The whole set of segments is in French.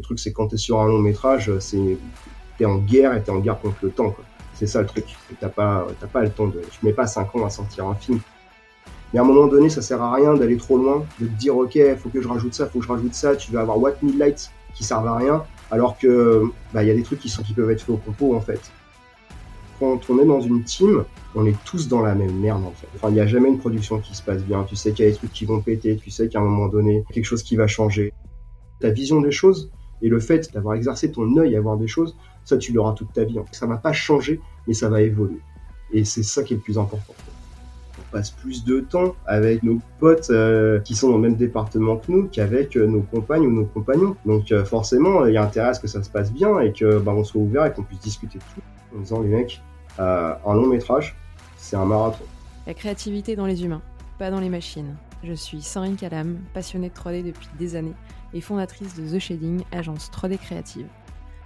Le truc, c'est quand tu es sur un long métrage, c'est t'es en guerre et t'es en guerre contre le temps. C'est ça le truc. T'as pas, pas le temps de. Tu mets pas 5 ans à sortir un film. Mais à un moment donné, ça sert à rien d'aller trop loin, de te dire ok, faut que je rajoute ça, faut que je rajoute ça. Tu vas avoir What Midlight qui servent à rien, alors que bah, il y a des trucs qui sont qui peuvent être faits au compo en fait. Quand on est dans une team, on est tous dans la même merde. Enfin, il n'y a jamais une production qui se passe bien. Tu sais qu'il y a des trucs qui vont péter, tu sais qu'à un moment donné, quelque chose qui va changer. Ta vision des choses et le fait d'avoir exercé ton œil à voir des choses, ça tu l'auras toute ta vie. Ça va pas changer, mais ça va évoluer. Et c'est ça qui est le plus important. On passe plus de temps avec nos potes euh, qui sont dans le même département que nous qu'avec euh, nos compagnes ou nos compagnons. Donc euh, forcément, il y a intérêt à ce que ça se passe bien et que bah, on soit ouvert et qu'on puisse discuter de tout en disant les mecs, un long métrage, c'est un marathon. La créativité dans les humains, pas dans les machines. Je suis Sandrine Calam, passionnée de 3D depuis des années et fondatrice de The Shading, agence 3D créative.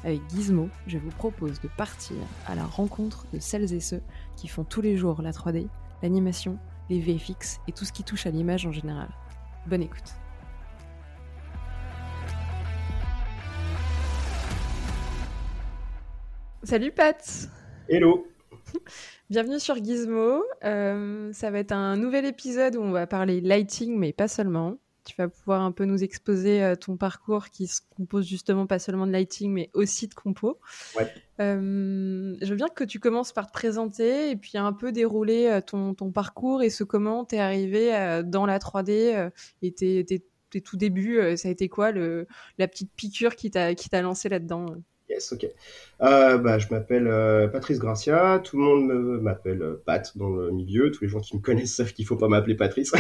Avec Gizmo, je vous propose de partir à la rencontre de celles et ceux qui font tous les jours la 3D, l'animation, les VFX et tout ce qui touche à l'image en général. Bonne écoute. Salut Pat Hello Bienvenue sur Gizmo. Euh, ça va être un nouvel épisode où on va parler lighting, mais pas seulement. Tu vas pouvoir un peu nous exposer euh, ton parcours qui se compose justement pas seulement de lighting, mais aussi de compo. Ouais. Euh, je veux bien que tu commences par te présenter et puis un peu dérouler euh, ton, ton parcours et ce comment tu es arrivé dans la 3D et tes, tes, tes tout débuts. Ça a été quoi le, la petite piqûre qui t'a lancé là-dedans Yes, ok. Euh, bah, je m'appelle euh, Patrice Gracia. Tout le monde m'appelle euh, Pat dans le milieu. Tous les gens qui me connaissent savent qu'il faut pas m'appeler Patrice.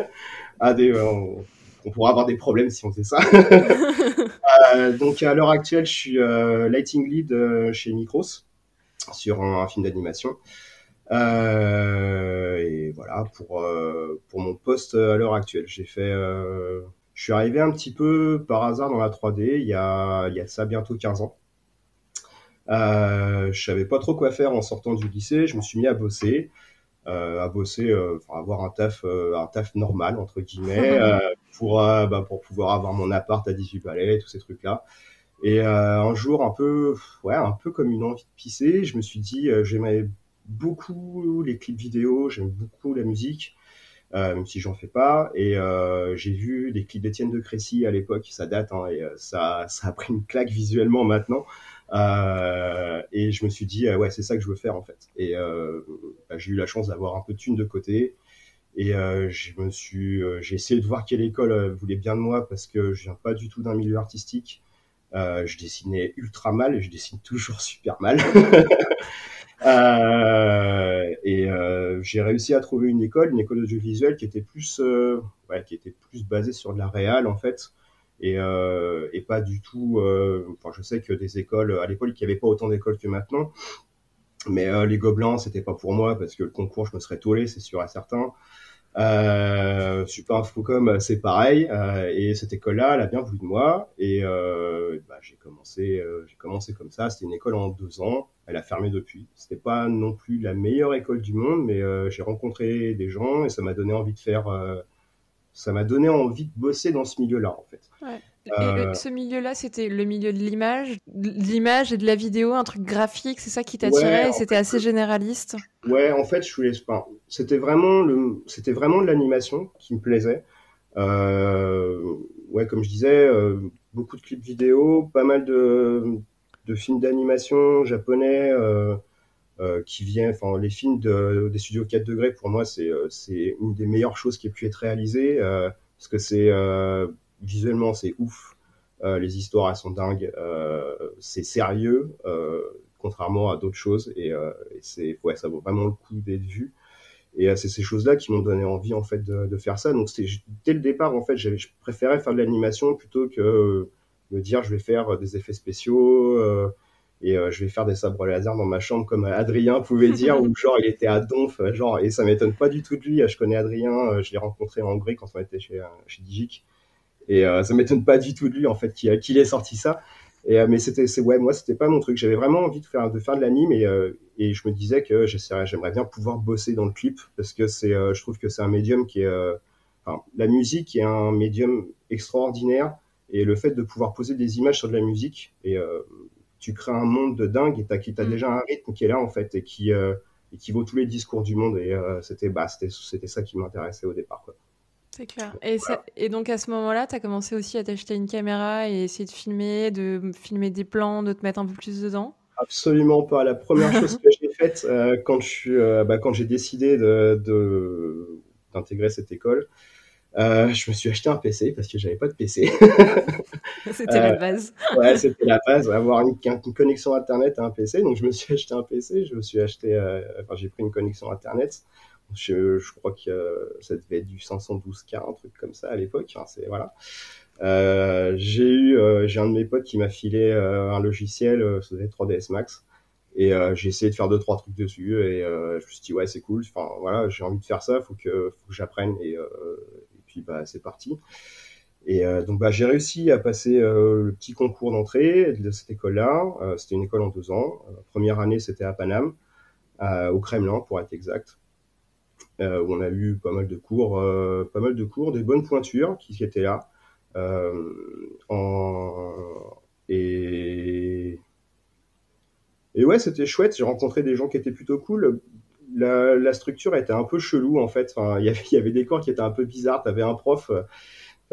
des, on, on, pourra avoir des problèmes si on fait ça. donc à l'heure actuelle, je suis lighting lead chez Micros sur un, un film d'animation. et voilà pour pour mon poste à l'heure actuelle, j'ai fait je suis arrivé un petit peu par hasard dans la 3D il y a, il y a ça bientôt 15 ans. Euh, je savais pas trop quoi faire en sortant du lycée. Je me suis mis à bosser, euh, à bosser, euh, avoir un taf, euh, un taf normal entre guillemets, euh, pour bah, pour pouvoir avoir mon appart à 18 balais, tous ces trucs là. Et un jour, un peu, ouais, un peu comme une envie de pisser, je me suis dit, j'aimais beaucoup les clips vidéo, j'aime beaucoup la musique. Euh, même si j'en fais pas. Et euh, j'ai vu des clips d'Étienne de Crécy à l'époque, ça date, hein, et ça, ça a pris une claque visuellement maintenant. Euh, et je me suis dit, euh, ouais, c'est ça que je veux faire en fait. Et euh, bah, j'ai eu la chance d'avoir un peu de thunes de côté. Et je me suis, j'ai essayé de voir quelle école voulait bien de moi parce que je viens pas du tout d'un milieu artistique. je dessinais ultra mal et je dessine toujours super mal. et j'ai réussi à trouver une école, une école audiovisuelle qui était plus, qui était plus basée sur de la réal en fait et, euh, et pas du tout. Euh, enfin, je sais que des écoles à l'époque, il n'y avait pas autant d'écoles que maintenant. Mais euh, les Gobelins, c'était pas pour moi parce que le concours, je me serais tollé, c'est sûr et certain. Euh, Super Infocom, c'est pareil. Et cette école-là, elle a bien voulu de moi. Et bah, j'ai commencé, commencé comme ça. C'était une école en deux ans. Elle a fermé depuis. C'était pas non plus la meilleure école du monde, mais j'ai rencontré des gens et ça m'a donné envie de faire ça m'a donné envie de bosser dans ce milieu-là, en fait. Ouais. Euh... ce milieu-là, c'était le milieu de l'image, de l'image et de la vidéo, un truc graphique, c'est ça qui t'attirait ouais, et c'était assez généraliste? Ouais, en fait, je voulais pas. C'était vraiment le, c'était vraiment de l'animation qui me plaisait. Euh... Ouais, comme je disais, euh, beaucoup de clips vidéo, pas mal de, de films d'animation japonais. Euh euh, qui vient, enfin les films de, des studios 4 degrés pour moi c'est euh, c'est une des meilleures choses qui ait pu être réalisée euh, parce que c'est visuellement c'est ouf, les histoires elles sont dingues, c'est sérieux contrairement à d'autres choses et, et ouais ça vaut vraiment le coup d'être vu. Et c'est ces choses-là qui m'ont donné envie en fait de, faire ça. Donc dès le départ en fait, je préférais faire de l'animation plutôt que me dire je vais faire des effets spéciaux, euh, et euh, je vais faire des sabres laser dans ma chambre comme Adrien pouvait dire ou genre il était à Donf genre et ça m'étonne pas du tout de lui. Je connais Adrien euh, je l'ai rencontré en Hongrie quand on était chez euh, chez Digic. Et euh, ça m'étonne pas du tout de lui en fait qu'il qu'il ait sorti ça. Et mais c'était c'est ouais moi c'était pas mon truc. J'avais vraiment envie de faire de faire de l'anime et et je me disais que j'aimerais bien pouvoir bosser dans le clip parce que c'est je trouve que c'est un médium qui est enfin la musique est un médium extraordinaire Et le fait de pouvoir poser des images sur de la musique, et tu crées un monde de dingue, et tu as, mm. déjà un rythme qui est là, en fait, et qui, et qui vaut tous les discours du monde. Et c'était bah, c'était ça qui m'intéressait au départ. Quoi. C'est clair. Et, et, donc à ce moment-là, tu as commencé aussi à t'acheter une caméra et essayer de filmer, de filmer des plans, de te mettre un peu plus dedans? Absolument pas. La première chose que j'ai faite euh, quand je euh, bah, quand j'ai décidé de, d'intégrer cette école, euh, je me suis acheté un PC parce que j'avais pas de PC. c'était la base. ouais, c'était la base, avoir une, une, connexion internet à un PC. Donc je me suis acheté un PC, je me suis acheté, enfin j'ai pris une connexion internet. Je, je crois que ça devait être du 512K, un truc comme ça à l'époque. Hein, c'est voilà. Euh, j'ai eu, euh, j'ai un de mes potes qui m'a filé euh, un logiciel, euh, ça 3ds Max, et j'ai essayé de faire deux trois trucs dessus, et je me suis dit ouais c'est cool. Enfin voilà, j'ai envie de faire ça, faut que, faut que j'apprenne, et, et, bah c'est parti. Et donc bah, j'ai réussi à passer le petit concours d'entrée de cette école-là. c'était une école en deux ans. première année, c'était à Paname, au Kremlin pour être exact. Euh, où on a eu pas mal de cours, euh, pas mal de cours, des bonnes pointures qui, étaient là. Euh, en... Et et ouais, c'était chouette. J'ai rencontré des gens qui étaient plutôt cool. La, la, structure était un peu chelou en fait. Enfin, il y avait, y avait des cours qui étaient un peu bizarres. T'avais un prof,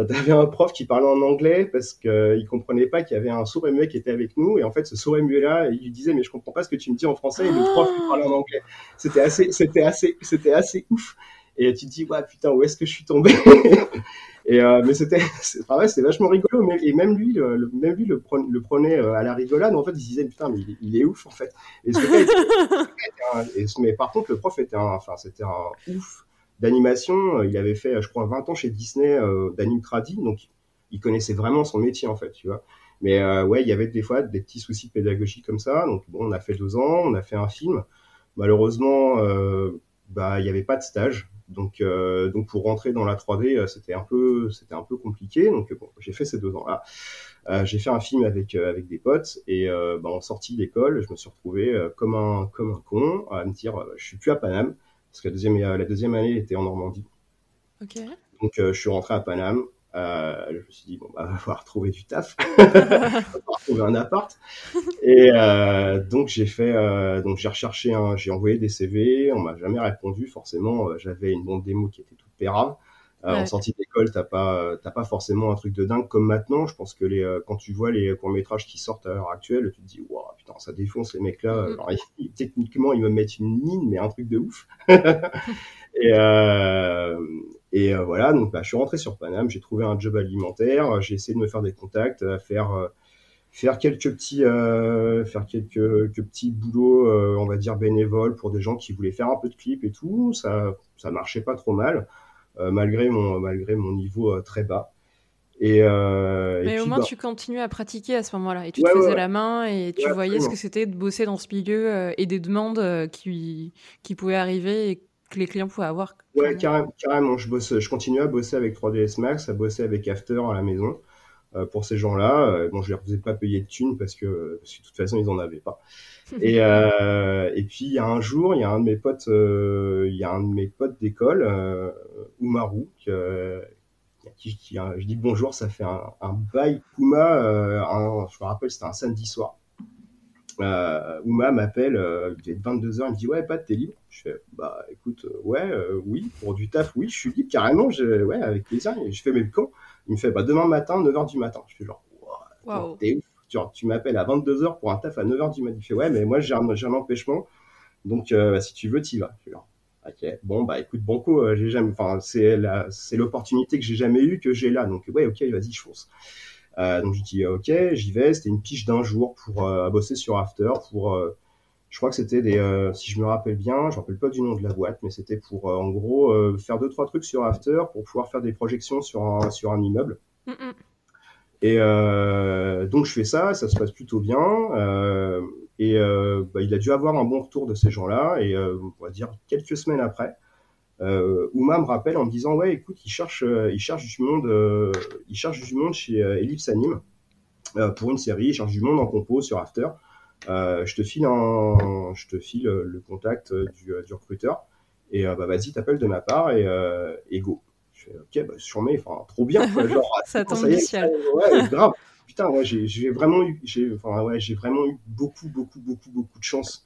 T'avais un prof qui parlait en anglais parce qu'il comprenait pas qu'il y avait un sourd muet qui était avec nous et en fait ce sourd muet là il lui disait mais je comprends pas ce que tu me dis en français et le prof il parlait en anglais c'était assez c'était assez c'était assez ouf et tu te dis ouais putain où est-ce que je suis tombé et euh, mais c'était c'est vrai c'était vachement rigolo mais, et même lui le, même lui le, prenait, le prenait euh, à la rigolade en fait il se disait putain mais il, est ouf en fait et, et, mais par contre le prof était un enfin c'était un ouf d'animation. Il avait fait, je crois, 20 ans chez Disney euh, d'anime tradi, donc il connaissait vraiment son métier en fait, tu vois. Mais euh, ouais, il y avait des fois des petits soucis de pédagogie comme ça. Donc bon, on a fait deux ans, on a fait un film. Malheureusement, bah il n'y avait pas de stage. Donc donc pour rentrer dans la 3D, c'était un peu c'était un peu compliqué. Donc bon, j'ai fait ces deux ans là. j'ai fait un film avec avec des potes et bah, en sortie d'école, je me suis retrouvé comme un comme un con à me dire je suis plus à Paname parce que la deuxième, la deuxième année était en Normandie. Donc euh, je suis rentré à Paname. Euh, je me suis dit bon bah va falloir trouver du taf, va falloir trouver un appart. Et euh, donc j'ai fait, euh, donc j'ai recherché, j'ai envoyé des CV, on m'a jamais répondu. Forcément, euh, j'avais une bande démo qui était toute pérave. Euh, en sortie d'école, t'as pas, t'as pas forcément un truc de dingue comme maintenant. Je pense que les, euh, quand tu vois les courts métrages qui sortent à l'heure actuelle, tu te dis, waouh, putain, ça défonce les mecs là. Mm-hmm. techniquement, ils me mettent une mine, mais un truc de ouf. et euh, et voilà, donc bah, je suis rentré sur Paname, j'ai trouvé un job alimentaire, j'ai essayé de me faire des contacts, faire faire quelques petits faire quelques, quelques petits boulots, on va dire bénévoles pour des gens qui voulaient faire un peu de clips et tout. Ça ça marchait pas trop mal. Euh, malgré, mon, malgré mon niveau euh, très bas. Et, euh, mais au moins, bah tu continuais à pratiquer à ce moment-là. Et tu te faisais la main et tu voyais ce que c'était de bosser dans ce milieu et des demandes qui, qui pouvaient arriver et que les clients pouvaient avoir. Ouais, carrément. carrément. Je, bosse, je continuais à bosser avec 3ds Max, à bosser avec After à la maison. pour ces gens-là, bon, je leur faisais pas payer de thunes parce que, parce que de toute façon, ils en avaient pas. Et, euh, et puis il y a un jour, il y a un de mes potes, euh, il y a un de mes potes d'école, euh, Umaru, qui, qui, qui, je dis bonjour, ça fait un, un bail. Uma, un, je me rappelle, c'était un samedi soir. Euh, Uma m'appelle, euh, il est 22h, il me dit ouais Pat t'es libre? Je fais bah écoute ouais oui pour du taf oui je suis libre carrément je, ouais avec plaisir et je fais mais quand Il me fait bah demain matin 9h du matin je fais genre wow, t'es ouf tu, m'appelles à 22h pour un taf à 9h du matin. Il fait, ouais, mais moi, j'ai un, un, empêchement. Donc, euh, bah, si tu veux, tu y vas. ok, bon, bah, écoute, Banco, euh, j'ai jamais, enfin, c'est la, c'est l'opportunité que j'ai jamais eue que j'ai là. Donc, ouais, ok, vas-y, je fonce. Euh, donc, je dis, ok, j'y vais. C'était une piche d'un jour pour bosser sur After, pour, je crois que c'était des, si je me rappelle bien, je me rappelle pas du nom de la boîte, mais c'était pour, en gros, faire deux trois trucs sur After pour pouvoir faire des projections sur un, sur un immeuble. Mm, mm. Et euh, donc je fais ça, ça se passe plutôt bien. Euh, et euh, bah, il a dû avoir un bon retour de ces gens-là. Et euh, on va dire quelques semaines après, euh, Ouma me rappelle en me disant ouais écoute il cherche il cherche du monde il cherche du monde chez Ellipse Anime pour une série, il cherche du monde en compo sur After. je te file un, je te file le contact du, du recruteur et bah vas-y t'appelles de ma part et, et go. Je fais ok, bah, sûrement, enfin trop bien, quoi, genre ça tombe du ciel. Ouais, grave. Putain, ouais, j'ai vraiment eu, j'ai, enfin ouais, j'ai vraiment eu beaucoup, beaucoup, beaucoup, beaucoup de chance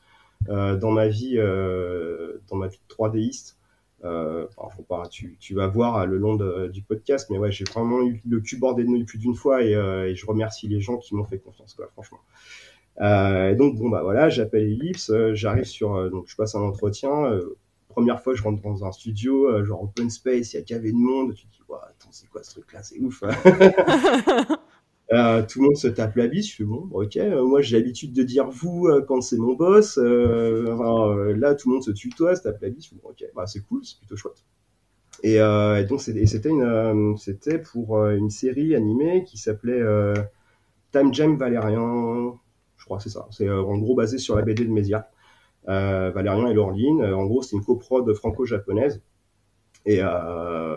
euh, dans ma vie, euh, dans ma vie de 3Diste. Euh, tu, vas voir le long du podcast, mais ouais, j'ai vraiment eu le cul bordé de plus d'une fois et, euh, et, je remercie les gens qui m'ont fait confiance, quoi, franchement. Euh, et donc bon bah voilà, j'appelle Ellipse, euh, j'arrive sur, euh, donc je passe un entretien. Euh, première fois, je rentre dans un studio, genre open space, il y a qu'avait de monde. Tu te dis, ouais, attends, c'est quoi ce truc-là, c'est ouf. Euh, tout le monde se tape la bise. Je fais bon, ok. Euh, moi, j'ai l'habitude de dire vous euh, quand c'est mon boss. Là, tout le monde se tutoie, se tape la bise. Je fais bon, ok, bah, c'est cool, c'est plutôt chouette. Et, donc, c'était pour une série animée qui s'appelait Time Jam Valérian. Je crois c'est ça. C'est en gros basé sur la BD de Média. Valérian et Laureline. En gros, c'est une coprode franco-japonaise. Et, euh,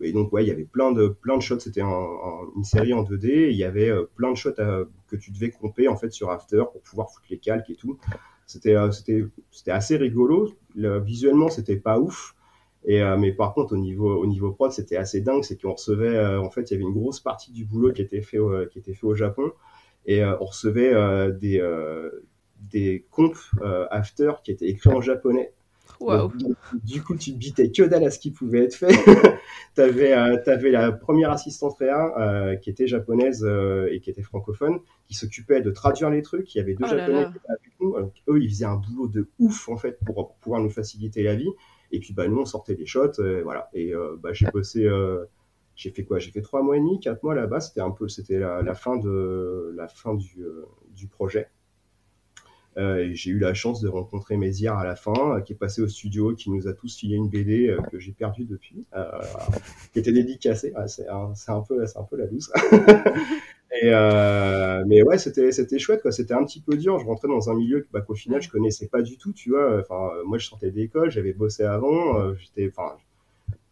et donc ouais, il y avait plein de plein de shots. C'était une série en 2D. il y avait euh, plein de shots à, que tu devais compter en fait sur After pour pouvoir foutre les calques et tout. C'était euh, c'était c'était assez rigolo. Le, visuellement, c'était pas ouf. Et euh, mais par contre au niveau au niveau prod, c'était assez dingue. C'est qu'on recevait euh, en fait il y avait une grosse partie du boulot qui était fait au, qui était fait au Japon et on recevait des des comptes After qui étaient écrits en japonais Wow. Donc, du coup, tu te bitais que dalle à ce qui pouvait être fait. Tu avais, euh, avais, la première assistante réa euh, qui était japonaise euh, et qui était francophone, qui s'occupait de traduire les trucs. Il y avait deux Oh japonais là. qui étaient avec nous. Eux, ils faisaient un boulot de ouf en fait pour, pouvoir nous faciliter la vie. Et puis, bah, nous, on sortait des shots, euh, voilà. Et euh, bah, j'ai bossé. euh, j'ai fait quoi? J'ai fait trois mois et demi, quatre mois là-bas. C'était un peu, c'était la, la fin de la fin du, du projet. Euh, et j'ai eu la chance de rencontrer Mézières à la fin, euh, qui est passé au studio, qui nous a tous filé une BD euh, que j'ai perdue depuis, qui était dédicacée. C'est un, peu, c'est un peu la euh, mais ouais, c'était, c'était chouette, quoi. C'était un petit peu dur. Je rentrais dans un milieu bah, qu'au final, je connaissais pas du tout, tu vois. Enfin, moi, je sortais d'école, j'avais bossé avant, j'étais,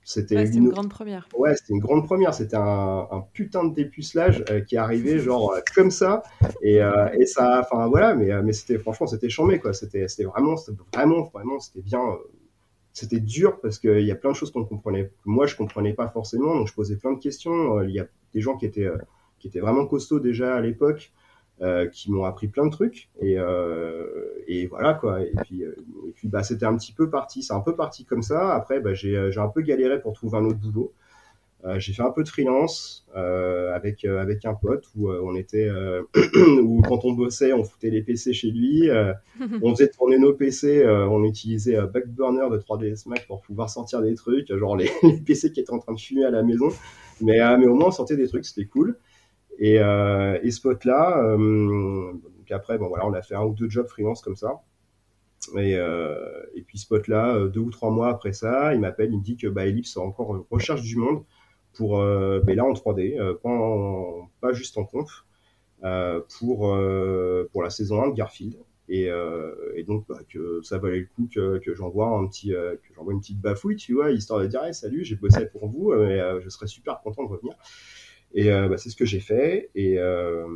c'était Ouais, une une grande première. Ouais, c'était une grande première. C'était un, un putain de dépucelage euh, qui arrivait genre euh, comme ça. Et, euh, et ça, enfin voilà, mais, euh, mais c'était franchement, c'était chambé quoi. C'était, c'était vraiment, vraiment, vraiment, c'était bien. c'était dur parce qu'il y a plein de choses qu'on comprenait. Moi, je comprenais pas forcément, donc je posais plein de questions. Il y a des gens qui étaient, qui étaient vraiment costauds déjà à l'époque, euh, qui m'ont appris plein de trucs. Et, euh, et voilà quoi. Et puis, euh, et puis bah, c'était un petit peu parti. C'est un peu parti comme ça. Après, bah, j'ai, euh, j'ai un peu galéré pour trouver un autre boulot. Euh, j'ai fait un peu de freelance avec avec un pote où on était où quand on bossait on foutait les PC chez lui on faisait tourner nos PC on utilisait Backburner de 3ds Max pour pouvoir sortir des trucs genre les, PC qui étaient en train de fumer à la maison mais mais au moins on sortait des trucs c'était cool et euh, et ce pote là donc après bon voilà on a fait un ou deux jobs freelance comme ça et, euh, et puis ce pote là deux ou trois mois après ça il m'appelle il me dit que bah Ellipse encore en recherche du monde pour euh, mais là en 3D, euh, pas, en- pas juste en conf, euh, pour, euh, pour la saison 1 de Garfield. Et, euh, et donc bah, que ça valait le coup que, que j'envoie un petit euh, que j'envoie une petite bafouille, tu vois, histoire de dire Hey, salut, j'ai bossé pour vous, euh, et euh, je serais super content de revenir. Et euh, bah, c'est ce que j'ai fait. Et, euh,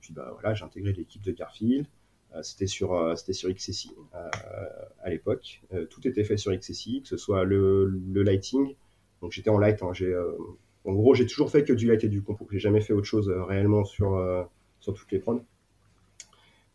puis bah voilà, j'ai intégré l'équipe de Garfield. Euh, c'était sur c'était sur XSI à l'époque. Tout était fait sur XSI, que ce soit le, lighting, donc j'étais en light. Hein, en gros, j'ai toujours fait que du light et du compo. J'ai jamais fait autre chose réellement sur, sur toutes les prods.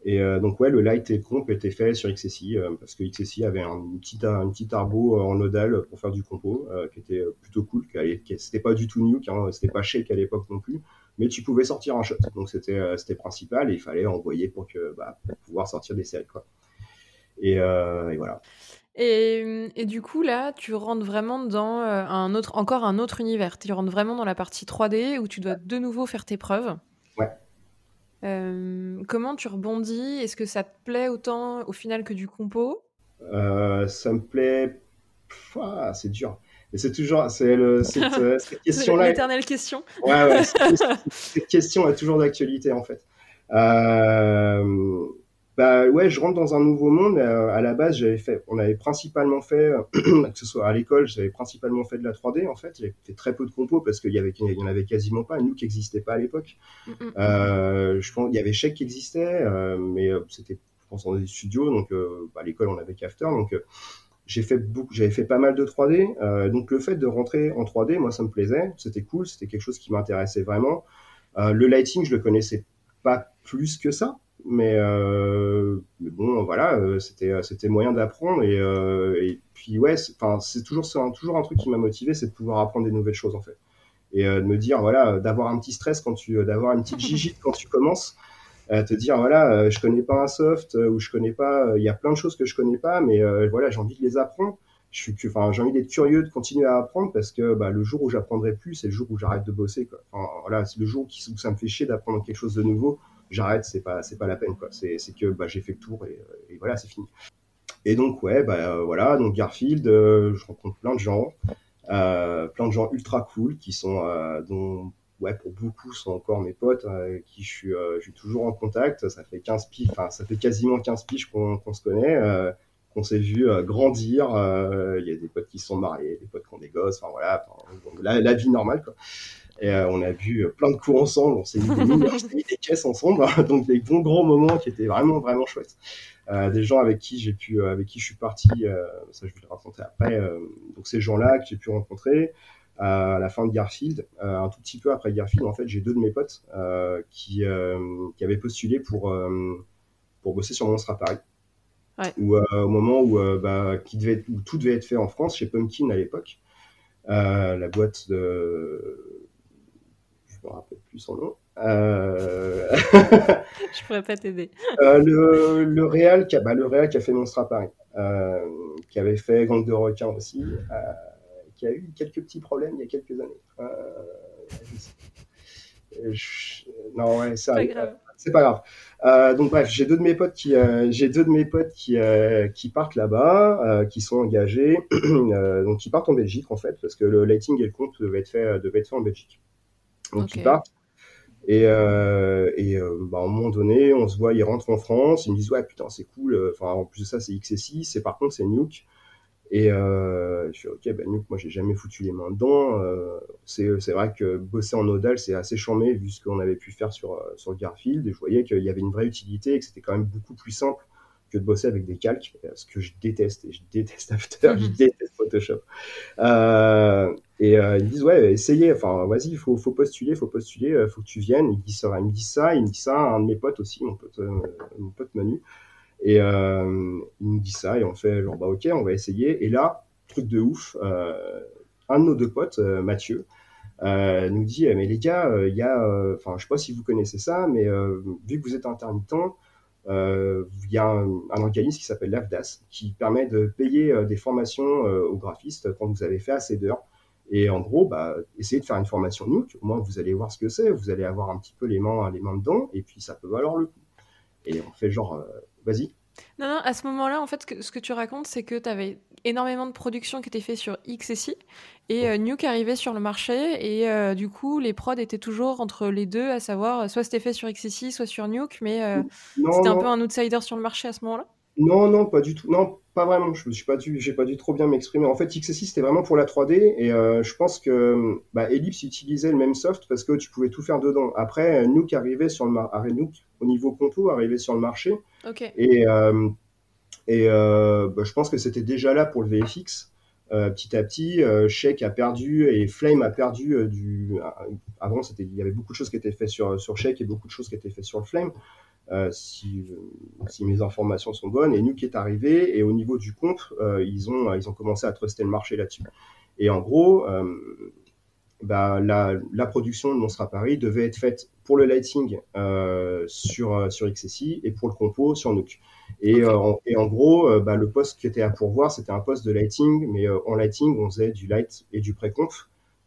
Et euh, donc ouais, le light et le comp étaient faits sur XSI euh, parce que XSI avait un, une petite petit arbo euh, en nodal pour faire du compo qui était plutôt cool. Qui, qui- c'était pas du tout nuke, hein, c'était pas shake à l'époque non plus, mais tu pouvais sortir un shot. Donc c'était c'était principal et il fallait envoyer pour que bah, pouvoir sortir des séries quoi. Et, voilà. Et, du coup, là, tu rentres vraiment dans un autre, encore un autre univers. Tu rentres vraiment dans la partie 3D où tu dois de nouveau faire tes preuves. Euh, comment tu rebondis? Est-ce que ça te plaît autant au final que du compo? Euh, ça me plaît. Ah, c'est dur. Et c'est toujours c'est le, cette, euh, cette question-là. l'éternelle question. Ouais, ouais, cette, cette question est toujours d'actualité en fait. Euh, bah ouais, je rentre dans un nouveau monde. euh, à la base, j'avais fait, on avait principalement fait, que ce soit à l'école, j'avais principalement fait de la 3D en fait. J'avais fait très peu de compos parce qu'il y avait, il y en avait quasiment pas. Nous qui n'existait pas à l'époque. Mm. Euh, je pense, il y avait Check qui existait, euh, mais euh, c'était, je pense, dans des studios. Donc, euh, bah, à l'école, on avait qu'After. Donc, euh, j'ai fait beaucoup, j'avais fait pas mal de 3D, euh, donc le fait de rentrer en 3D, moi ça me plaisait, c'était cool, c'était quelque chose qui m'intéressait vraiment. Euh, le lighting, je le connaissais pas plus que ça, mais, euh, mais bon, voilà, euh, c'était c'était moyen d'apprendre et, euh, et puis ouais, enfin c'est toujours c'est toujours un truc qui m'a motivé, c'est de pouvoir apprendre des nouvelles choses en fait et de me dire voilà d'avoir un petit stress quand tu d'avoir une petite gigite quand tu commences euh, te dire voilà, euh, je connais pas un soft euh, ou je connais pas, il y a plein de choses que je connais pas, mais voilà, j'ai envie de les apprendre. Je suis, enfin, j'ai envie d'être curieux de continuer à apprendre parce que bah, le jour où j'apprendrai plus, c'est le jour où j'arrête de bosser. Quoi. Enfin, voilà, c'est le jour où ça me fait chier d'apprendre quelque chose de nouveau, j'arrête, c'est pas, c'est pas la peine. Quoi. C'est, c'est que bah, j'ai fait le tour et, et voilà, c'est fini. Et donc ouais, bah voilà, donc Garfield, euh, je rencontre plein de gens, euh, plein de gens ultra cool qui sont, euh, dont ouais, pour beaucoup sont encore mes potes, avec qui je suis, euh, je suis toujours en contact. Ça fait 15 piges, enfin, ça fait quasiment 15 piges qu'on qu'on se connaît, euh, qu'on s'est vu euh, grandir. Il y a des potes qui sont mariés, des potes qui ont des gosses, enfin voilà, la, la, vie normale, quoi. Et on a vu plein de coups ensemble, on s'est mis, mis, des caisses ensemble, donc des bons gros moments qui étaient vraiment, vraiment chouettes. des gens avec qui j'ai pu, avec qui je suis parti, ça je vais le raconter après. donc ces gens-là que j'ai pu rencontrer, à la fin de Garfield, euh, un tout petit peu après Garfield, en fait, j'ai deux de mes potes euh, qui, euh, qui avaient postulé pour, pour bosser sur Monstre à Paris. Ouais. Où, au moment où, bah, qui devait, où tout devait être fait en France, chez Pumpkin à l'époque, la boîte de. Je me rappelle plus son nom. Euh... je pourrais pas t'aider. euh, le, le Real qui a, bah, le Real qui a fait Monstre à Paris, euh, qui avait fait Gang de requins aussi. Euh, qui a eu quelques petits problèmes il y a quelques années. Je... Non, ouais, ça C'est pas grave. Euh, donc bref, j'ai deux de mes potes qui, euh, j'ai deux de mes potes qui, euh, qui partent là-bas, qui sont engagés, donc qui partent en Belgique en fait, parce que le lighting et le compte être fait, devaient être fait en Belgique. Donc okay. ils partent. Et, euh, et bah, à un moment donné, on se voit, ils rentrent en France, ils me disent ouais putain c'est cool. Enfin en plus de ça c'est XSI, c'est par contre c'est Nuke. Et euh, je suis ok, ben Nuke, moi j'ai jamais foutu les mains dedans. Euh, c'est vrai que bosser en nodal c'est assez chambé vu ce qu'on avait pu faire sur, euh, sur Garfield. Et je voyais qu'il y avait une vraie utilité et que c'était quand même beaucoup plus simple que de bosser avec des calques, ce que je déteste. Et je déteste After, je déteste Photoshop. Euh, et euh, ils me disent ouais, essayez. Enfin, vas-y, il faut, faut postuler, faut postuler, euh, faut que tu viennes. Ils, disent ça, ils me disent ça, ils me disent ça un de mes potes aussi, mon pote, mon pote Manu. Et euh, il nous dit ça et on fait genre bah ok, on va essayer. Et là, truc de ouf, un de nos deux potes, Mathieu, nous dit mais les gars, il y a, enfin je sais pas si vous connaissez ça, mais vu que vous êtes intermittent, il y a un, organisme qui s'appelle l'AFDAS qui permet de payer des formations aux graphistes quand vous avez fait assez d'heures. Et en gros, bah, essayez de faire une formation Nuke. Au moins, vous allez voir ce que c'est. Vous allez avoir un petit peu les mains, les mains dedans. Et puis, ça peut valoir le coup. Et on fait genre, Vas-y. Non, non, à ce moment-là, en fait, ce que tu racontes, c'est que tu avais énormément de productions qui étaient faites sur XSI et euh, Nuke arrivait sur le marché et euh, du coup, les prods étaient toujours entre les deux, à savoir soit c'était fait sur XSI, soit sur Nuke, mais euh, c'était un peu un outsider sur le marché à ce moment-là Non, non, pas du tout. Non, pas vraiment. Je suis pas dû, j'ai pas dû trop bien m'exprimer. En fait, XSI c'était vraiment pour la 3D et je pense que bah, Ellipse utilisait le même soft parce que tu pouvais tout faire dedans. Après, Nuke arrivait sur le mar... Nuke au niveau compo arrivait sur le marché. Okay. Et et euh, bah, je pense que c'était déjà là pour le VFX. Euh, petit à petit, euh, a perdu et Flame a perdu euh, du. Avant, c'était il y avait beaucoup de choses qui étaient faites sur sur et beaucoup de choses qui étaient faites sur le Flame. Si, mes informations sont bonnes. Et Nuke est arrivé et au niveau du comp, ils, ont, commencé à truster le marché là-dessus. Et en gros, bah, la, la, production de Monstre à Paris devait être faite pour le lighting sur, sur XSI et pour le compo sur Nuke. Et, okay. en, et en gros, bah, le poste qui était à pourvoir, c'était un poste de lighting, mais en lighting, on faisait du light et du pré-comp.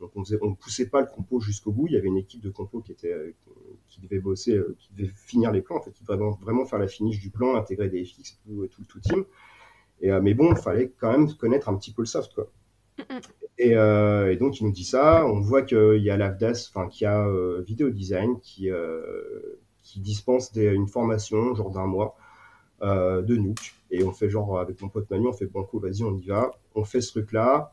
Donc on ne poussait pas le compo jusqu'au bout. Il y avait une équipe de compo qui était euh, qui devait bosser, euh, qui devait finir les plans, en fait, qui devait vraiment, vraiment faire la finish du plan, intégrer des FX, tout, tout, tout team. Et, euh, mais bon, il fallait quand même connaître un petit peu le soft, quoi. Et, euh, et, donc il nous dit ça. On voit qu'il y a l'AFDAS, enfin qu'il y a euh, Video Design qui qui dispense des, une formation genre d'un mois de Nuke. Et on fait genre avec mon pote Manu, on fait bon coup, vas-y, on y va. On fait ce truc-là.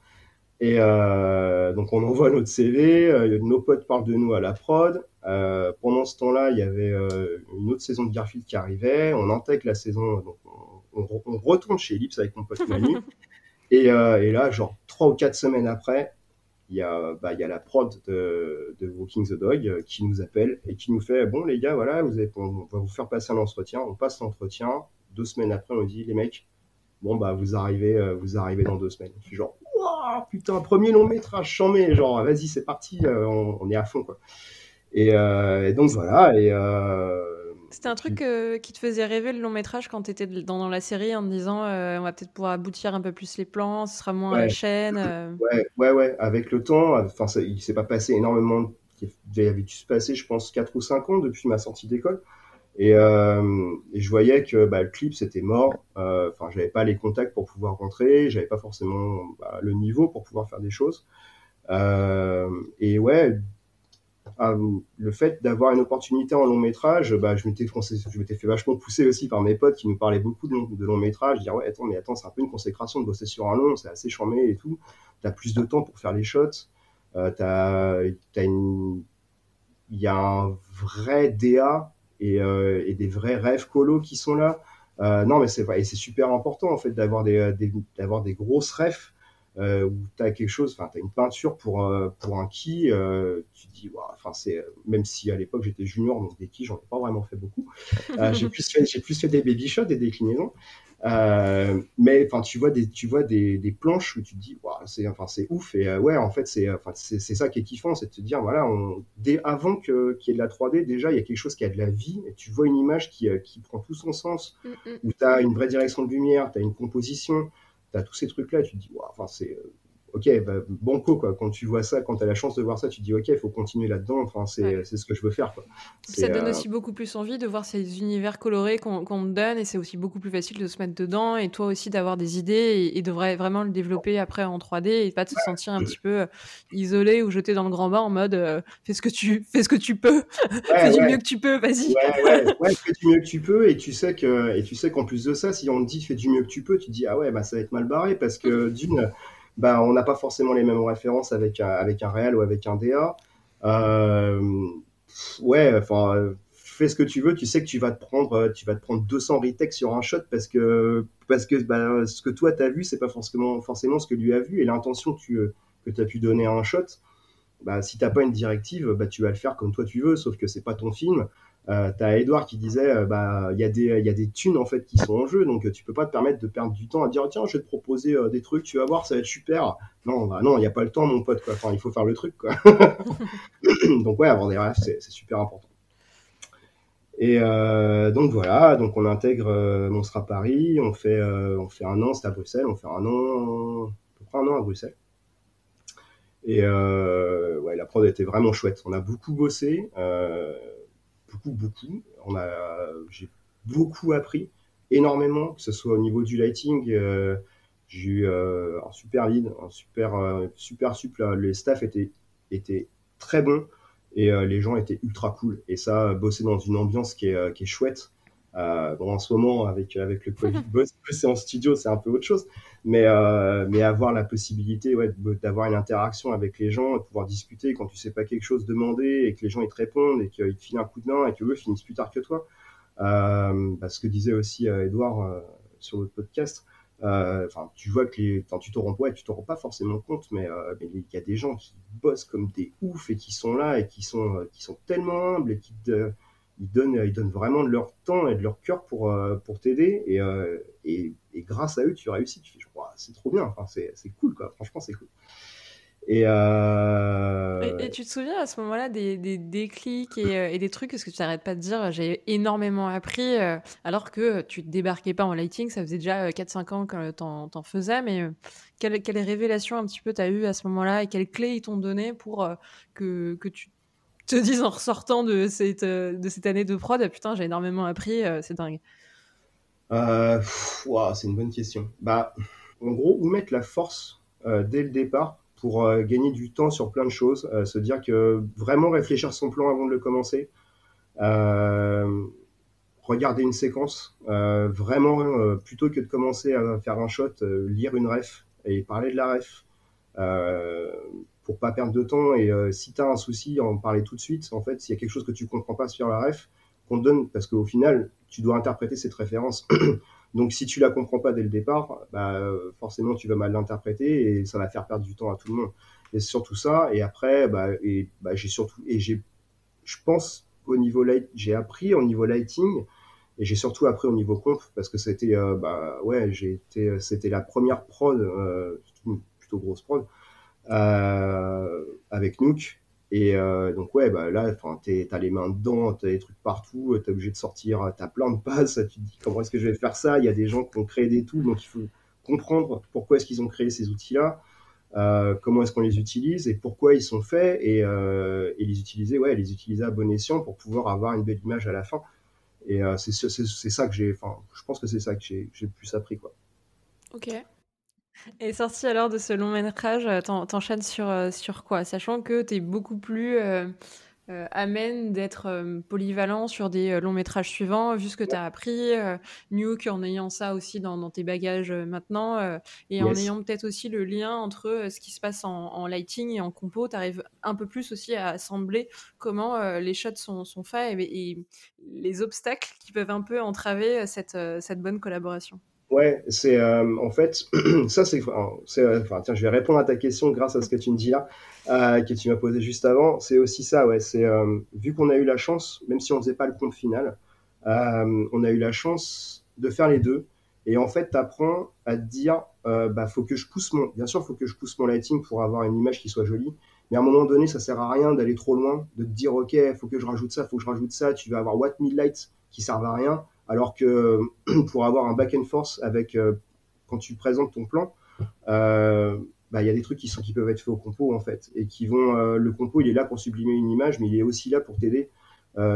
Et euh, donc on envoie notre CV, euh, nos potes parlent de nous à la prod. Euh, pendant ce temps-là, il y avait euh, une autre saison de Garfield qui arrivait. On intègre la saison, donc on, on, on retourne chez Ellipse avec mon pote Manu. Et, et là, genre trois ou quatre semaines après, il y a, bah, il y a la prod de, de, Walking the Dog qui nous appelle et qui nous fait Bon, les gars, voilà, vous avez, on va vous faire passer un entretien. On passe l'entretien. Deux semaines après, on dit Les mecs, bon, bah, vous arrivez, vous arrivez dans deux semaines. Je suis genre putain, premier long métrage, chambé, genre, vas-y, c'est parti, on, on, est à fond, quoi. Et, et donc, voilà. Et. C'était un truc qui te faisait rêver le long métrage quand tu étais dans, dans, la série en te disant on va peut-être pouvoir aboutir un peu plus les plans, ce sera moins à la chaîne. Ouais, ouais, ouais. Avec le temps, enfin, il s'est pas passé énormément. Il avait dû se passer, je pense, 4 ou 5 ans depuis ma sortie d'école. Et, euh, et, je voyais que bah, le clip c'était mort. Enfin, j'avais pas les contacts pour pouvoir rentrer, j'avais pas forcément bah, le niveau pour pouvoir faire des choses. Euh, et ouais, le fait d'avoir une opportunité en long métrage, bah, je m'étais je m'étais fait vachement pousser aussi par mes potes qui nous parlaient beaucoup de long, de long métrage, dire ouais attends mais attends c'est un peu une consécration de bosser sur un long, c'est assez charmé et tout, t'as plus de temps pour faire les shots, euh, t'as as une il y a un vrai DA et, euh, et, des vrais rêves colo qui sont là. Euh, non mais c'est et c'est super important en fait d'avoir des, des d'avoir des grosses rêves euh, où tu as quelque chose, enfin, tu as une peinture pour, euh, pour un qui, euh, tu dis, enfin, c'est, même si à l'époque j'étais junior, donc des qui, j'en ai pas vraiment fait beaucoup. j'ai plus fait, j'ai plus fait des baby shots, des déclinaisons. Mais enfin, tu vois des, tu vois des, des planches où tu te dis, c'est, enfin, c'est ouf. Et ouais, en fait, c'est, enfin, c'est, ça qui est kiffant, c'est de te dire, voilà, on, dès avant que qu'il y ait de la 3D, déjà, il y a quelque chose qui a de la vie. Et tu vois une image qui, qui prend tout son sens, mm, mm. où tu as une vraie direction de lumière, tu as une composition tu as tous ces trucs-là, tu te dis, enfin, c'est. Euh, ok, bah, banco, quoi. Quand tu vois ça, quand tu as la chance de voir ça, tu te dis, ok, il faut continuer là-dedans. Enfin, c'est ce que je veux faire. Quoi. Ça donne euh, aussi beaucoup plus envie de voir ces univers colorés qu'on te donne et c'est aussi beaucoup plus facile de se mettre dedans et toi aussi d'avoir des idées et, de vraiment le développer après en 3D et pas de se sentir un petit peu euh, isolé ou jeté dans le grand bain en mode fais, ce que tu, fais ce que tu peux, fais du mieux que tu peux, vas-y. Ouais, fais du mieux que tu peux et tu sais que et tu sais qu'en plus de ça, si on te dit fais du mieux que tu peux, tu te dis ah ouais, bah ça va être mal barré parce que d'une bah, on n'a pas forcément les mêmes références avec un, avec un réel ou avec un DA. Euh, ouais, enfin, fais ce que tu veux. Tu sais que tu vas te prendre, tu vas te prendre 200 retakes sur un shot parce que, parce que bah, ce que toi t'as vu, c'est pas forcément, forcément ce que lui a vu et l'intention que tu que as pu donner à un shot. Bah, si t'as pas une directive, bah, tu vas le faire comme toi tu veux, sauf que c'est pas ton film. Euh, t'as Edouard qui disait euh, bah il y a des il y a des thunes en fait qui sont en jeu. Donc tu peux pas te permettre de perdre du temps à dire tiens je vais te proposer euh, des trucs tu vas voir ça va être super. Non bah, non il y a pas le temps mon pote quoi. Enfin il faut faire le truc quoi. Donc ouais avoir des rêves c'est super important. Et donc voilà. Donc on intègre Monstre à Paris. On fait on fait un an c'est à Bruxelles. On fait un an à peu près un an à Bruxelles. Et ouais la prod était vraiment chouette. On a beaucoup bossé beaucoup, beaucoup. On a, j'ai beaucoup appris, énormément, que ce soit au niveau du lighting. Euh, j'ai eu euh, un super lead, un super, euh, super souple. Les staff étaient, étaient très bons et les gens étaient ultra cool. Et ça, bosser dans une ambiance qui est, qui est chouette. bon, en ce moment, avec, avec le Covid, bosser en studio, c'est un peu autre chose. Mais, mais avoir la possibilité ouais, d'avoir une interaction avec les gens, de pouvoir discuter quand tu sais pas quelque chose, demander et que les gens ils te répondent et qu'ils te filent un coup de main et que eux finissent plus tard que toi. Euh, bah, ce que disait aussi euh, Edouard euh, sur le podcast, enfin tu vois que les, tu te rends ouais, tu te rends pas forcément compte, mais il y a des gens qui bossent comme des oufs et qui sont là et qui sont qui sont tellement humbles et qui te, ils donnent, ils donnent vraiment de leur temps et de leur cœur pour, pour t'aider. Et, et, et, grâce à eux, tu réussis. Tu fais, c'est trop bien. Enfin, c'est cool, quoi. Franchement, c'est cool. Euh, et, et, tu te souviens à ce moment-là des, des déclics et, euh, des trucs, parce que tu n'arrêtes pas de dire j'ai énormément appris, euh, alors que tu ne débarquais pas en lighting, ça faisait déjà 4-5 ans que tu en, faisais, mais quelles quelle révélations un petit peu tu as eu à ce moment-là et quelles clés ils t'ont donné pour que, que tu te dises en ressortant de cette, de cette année de prod, ah, putain j'ai énormément appris, c'est dingue C'est une bonne question. Bah, en gros, où mettre la force dès le départ pour euh, gagner du temps sur plein de choses, euh, se dire que vraiment réfléchir son plan avant de le commencer, euh, regarder une séquence, vraiment plutôt que de commencer à faire un shot, lire une ref et parler de la ref pour pas perdre de temps et si tu as un souci, en parler tout de suite. En fait, s'il y a quelque chose que tu comprends pas sur la ref, qu'on te donne, parce qu'au final, tu dois interpréter cette référence. Donc si tu la comprends pas dès le départ, bah, forcément tu vas mal l'interpréter et ça va faire perdre du temps à tout le monde. Et surtout ça. Et après, bah, et bah, j'ai surtout et j'ai, je pense au niveau light, j'ai appris au niveau lighting et j'ai surtout appris au niveau comp parce que c'était, euh, bah ouais, j'ai été, c'était la première prod, euh, plutôt grosse prod euh, avec Nook. Et euh, donc ouais, bah là, t'as les mains dedans, t'as des trucs partout, t'es obligé de sortir, t'as plein de passes, tu te dis comment est-ce que je vais faire ça? Il y a des gens qui ont créé des tools, donc il faut comprendre pourquoi est-ce qu'ils ont créé ces outils-là. Euh, comment est-ce qu'on les utilise et pourquoi ils sont faits et, euh, et, les utiliser, ouais, les utiliser à bon escient pour pouvoir avoir une belle image à la fin. Et euh, c'est ça que j'ai, enfin, je pense que c'est ça que j'ai plus appris, quoi. Ok. Et sorti alors de ce long métrage, t'enchaînes sur, sur quoi? Sachant que t'es beaucoup plus euh, amène d'être euh, polyvalent sur des euh, longs métrages suivants, vu ce que tu as appris, Nuke en ayant ça aussi dans, tes bagages maintenant, et en ayant peut-être aussi le lien entre ce qui se passe en, lighting et en compo, tu arrives un peu plus aussi à assembler comment les shots sont, sont faits et, les obstacles qui peuvent un peu entraver cette, cette bonne collaboration. Ouais, c'est en fait ça c'est enfin tiens je vais répondre à ta question grâce à ce que tu me dis là euh, que tu m'as posé juste avant, c'est aussi ça, ouais. C'est euh, vu qu'on a eu la chance, même si on faisait pas le compte final, euh, on a eu la chance de faire les deux. Et en fait, tu apprends à te dire, euh, bah, faut que je pousse mon, bien sûr, faut que je pousse mon lighting pour avoir une image qui soit jolie. Mais à un moment donné, ça sert à rien d'aller trop loin, de te dire, ok, faut que je rajoute ça, faut que je rajoute ça. Tu vas avoir what mid lights qui servent à rien, alors que pour avoir un back and forth avec euh, quand tu présentes ton plan, euh, bah, il y a des trucs qui, peuvent être faits au compo en fait et qui vont euh, le compo il est là pour sublimer une image mais il est aussi là pour t'aider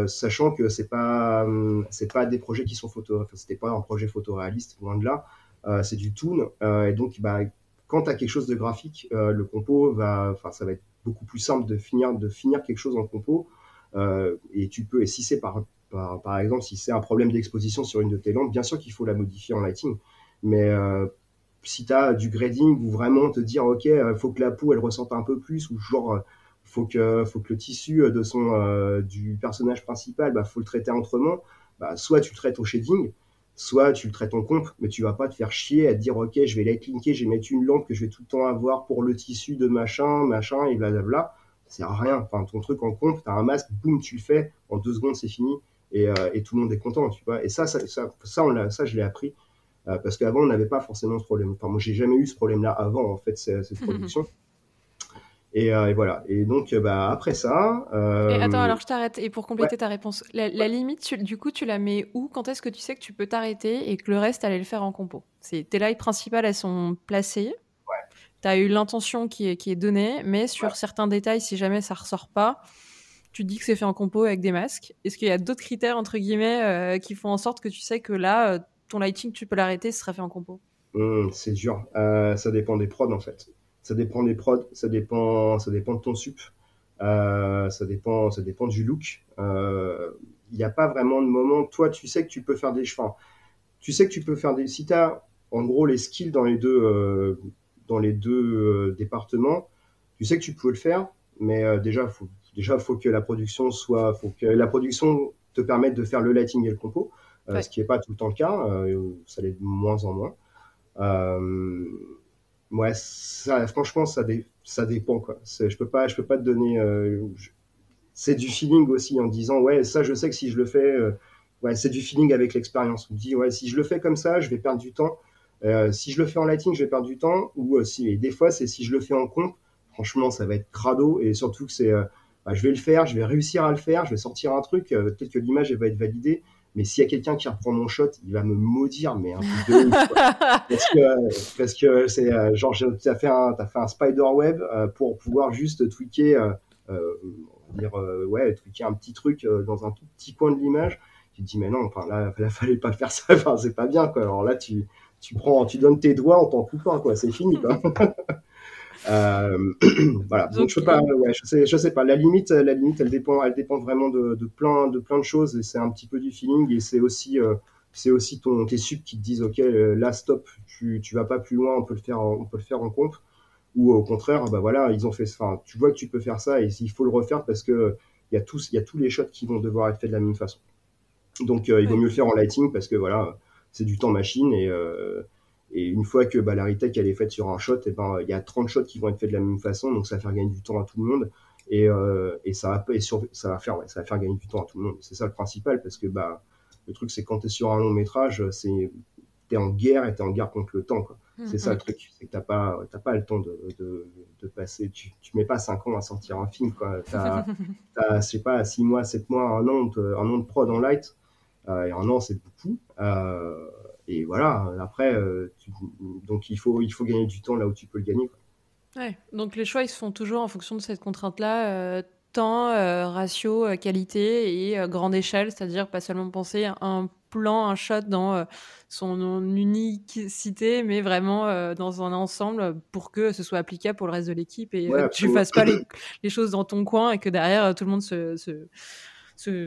sachant que c'est pas hum, c'est pas des projets qui sont photo c'était pas un projet photoréaliste loin de là c'est du toon et donc bah quand tu as quelque chose de graphique le compo va enfin ça va être beaucoup plus simple de finir de finir quelque chose en compo et tu peux et si c'est par, par exemple si c'est un problème d'exposition sur une de tes lampes bien sûr qu'il faut la modifier en lighting. Mais si tu as du grading ou vraiment te dire ok euh, faut que la peau elle ressente un peu plus ou genre euh, faut que faut que le tissu de son euh, du personnage principal bah faut le traiter autrement bah soit tu le traites au shading soit tu le traites en comp mais tu vas pas te faire chier à te dire ok je vais light linker je vais mettre une lampe que je vais tout le temps avoir pour le tissu de machin machin et blablabla. Ça sert à rien. Ton truc en comp t'as un masque boum tu le fais. En deux secondes c'est fini et, et, tout le monde est content tu vois et ça ça ça, ça, on ça je l'ai appris euh, parce qu'avant, on n'avait pas forcément ce problème. Enfin, moi, j'ai jamais eu ce problème-là avant, en fait, cette production. Euh, et, voilà. Et donc, euh, bah, après ça. Et attends, alors je t'arrête. Et pour compléter ta réponse, la, limite, du coup, tu la mets où? Quand est-ce que tu sais que tu peux t'arrêter et que le reste, allait le faire en compo? Tes lights principales, elles sont placées. Tu as eu l'intention qui est, qui est donnée, mais sur certains détails, si jamais ça ressort pas, tu dis que c'est fait en compo avec des masques. Est-ce qu'il y a d'autres critères, entre guillemets, qui font en sorte que tu sais que là, ton lighting, tu peux l'arrêter, ce sera fait en compo? Hmm, C'est dur. Euh, ça dépend des prods, en fait. Ça dépend des prods, ça dépend, ça dépend de ton sup. Euh, ça dépend, ça dépend du look. Il euh, n'y a pas vraiment de moment. Toi, tu sais que tu peux faire des cheveux. Tu sais que tu peux faire des. Si tu as en gros les skills dans les deux, dans les deux départements, tu sais que tu peux le faire. Mais déjà, faut, déjà, faut que la production soit, faut que la production te permette de faire le lighting et le compo. Euh, ce qui n'est pas tout le temps le cas, euh, ça l'est de moins en moins. Euh, ouais, ça, franchement, ça, ça dépend. Quoi. Je peux pas, je peux pas te donner. c'est du feeling aussi en disant ouais, ça, je sais que si je le fais, ouais, c'est du feeling avec l'expérience. On dit ouais, si je le fais comme ça, je vais perdre du temps. si je le fais en lighting, je vais perdre du temps. Ou si, et des fois, c'est si je le fais en comp, franchement, ça va être crado. Et surtout que c'est, bah, je vais le faire, je vais réussir à le faire, je vais sortir un truc, peut-être que l'image elle va être validée. Mais s'il y a quelqu'un qui reprend mon shot, il va me maudire, mais un peu de ouf, Parce que, parce que c'est euh, genre, tu as fait un, as fait un spider web euh, pour pouvoir juste tweaker, euh, euh dire, ouais, tweaker un petit truc dans un tout petit coin de l'image. Tu te dis, mais non, enfin, là, il fallait pas faire ça, enfin, c'est pas bien, quoi. Alors là, tu, tu prends, tu donnes tes doigts, en t'en coupant, quoi. C'est fini, quoi. Euh, voilà. Donc, je sais pas, ouais, je sais, je sais pas. La limite, la limite, elle dépend, elle dépend vraiment de, de plein, de plein de choses et c'est un petit peu du feeling et c'est aussi, euh, c'est aussi ton, tes subs qui te disent, ok, euh, là stop, tu, tu vas pas plus loin, on peut le faire, on peut le faire en comp. Ou au contraire, bah voilà, ils ont fait, enfin, tu vois que tu peux faire ça et il faut le refaire parce que il y a tous, il y a tous les shots qui vont devoir être faits de la même façon. Donc, il vaut mieux le faire en lighting parce que voilà, c'est du temps machine et et une fois que bah, la retech elle est faite sur un shot, et ben il y a 30 shots qui vont être faits de la même façon, donc ça va faire gagner du temps à tout le monde et, euh, et ça va et sur, ça va faire ouais, ça va faire gagner du temps à tout le monde. C'est ça le principal parce que bah le truc c'est quand tu es sur un long métrage, c'est t'es en guerre et t'es en guerre contre le temps quoi. Mm, c'est ça le mm. truc, c'est que t'as pas t'as pas le temps de, de, de passer, tu, tu mets pas 5 ans à sortir un film quoi. T'as as, je sais pas 6 mois, 7 mois, un an de, un an de prod en light euh, et un an c'est beaucoup. Euh, et voilà, après, euh, donc il faut, il faut gagner du temps là où tu peux le gagner. Ouais, donc les choix, ils se font toujours en fonction de cette contrainte-là, euh, temps, euh, ratio, qualité et grande échelle, c'est-à-dire pas seulement penser un plan, un shot dans son unicité, mais vraiment dans un ensemble pour que ce soit applicable pour le reste de l'équipe et que tu fasses pas les, les, choses dans ton coin et que derrière tout le monde se, se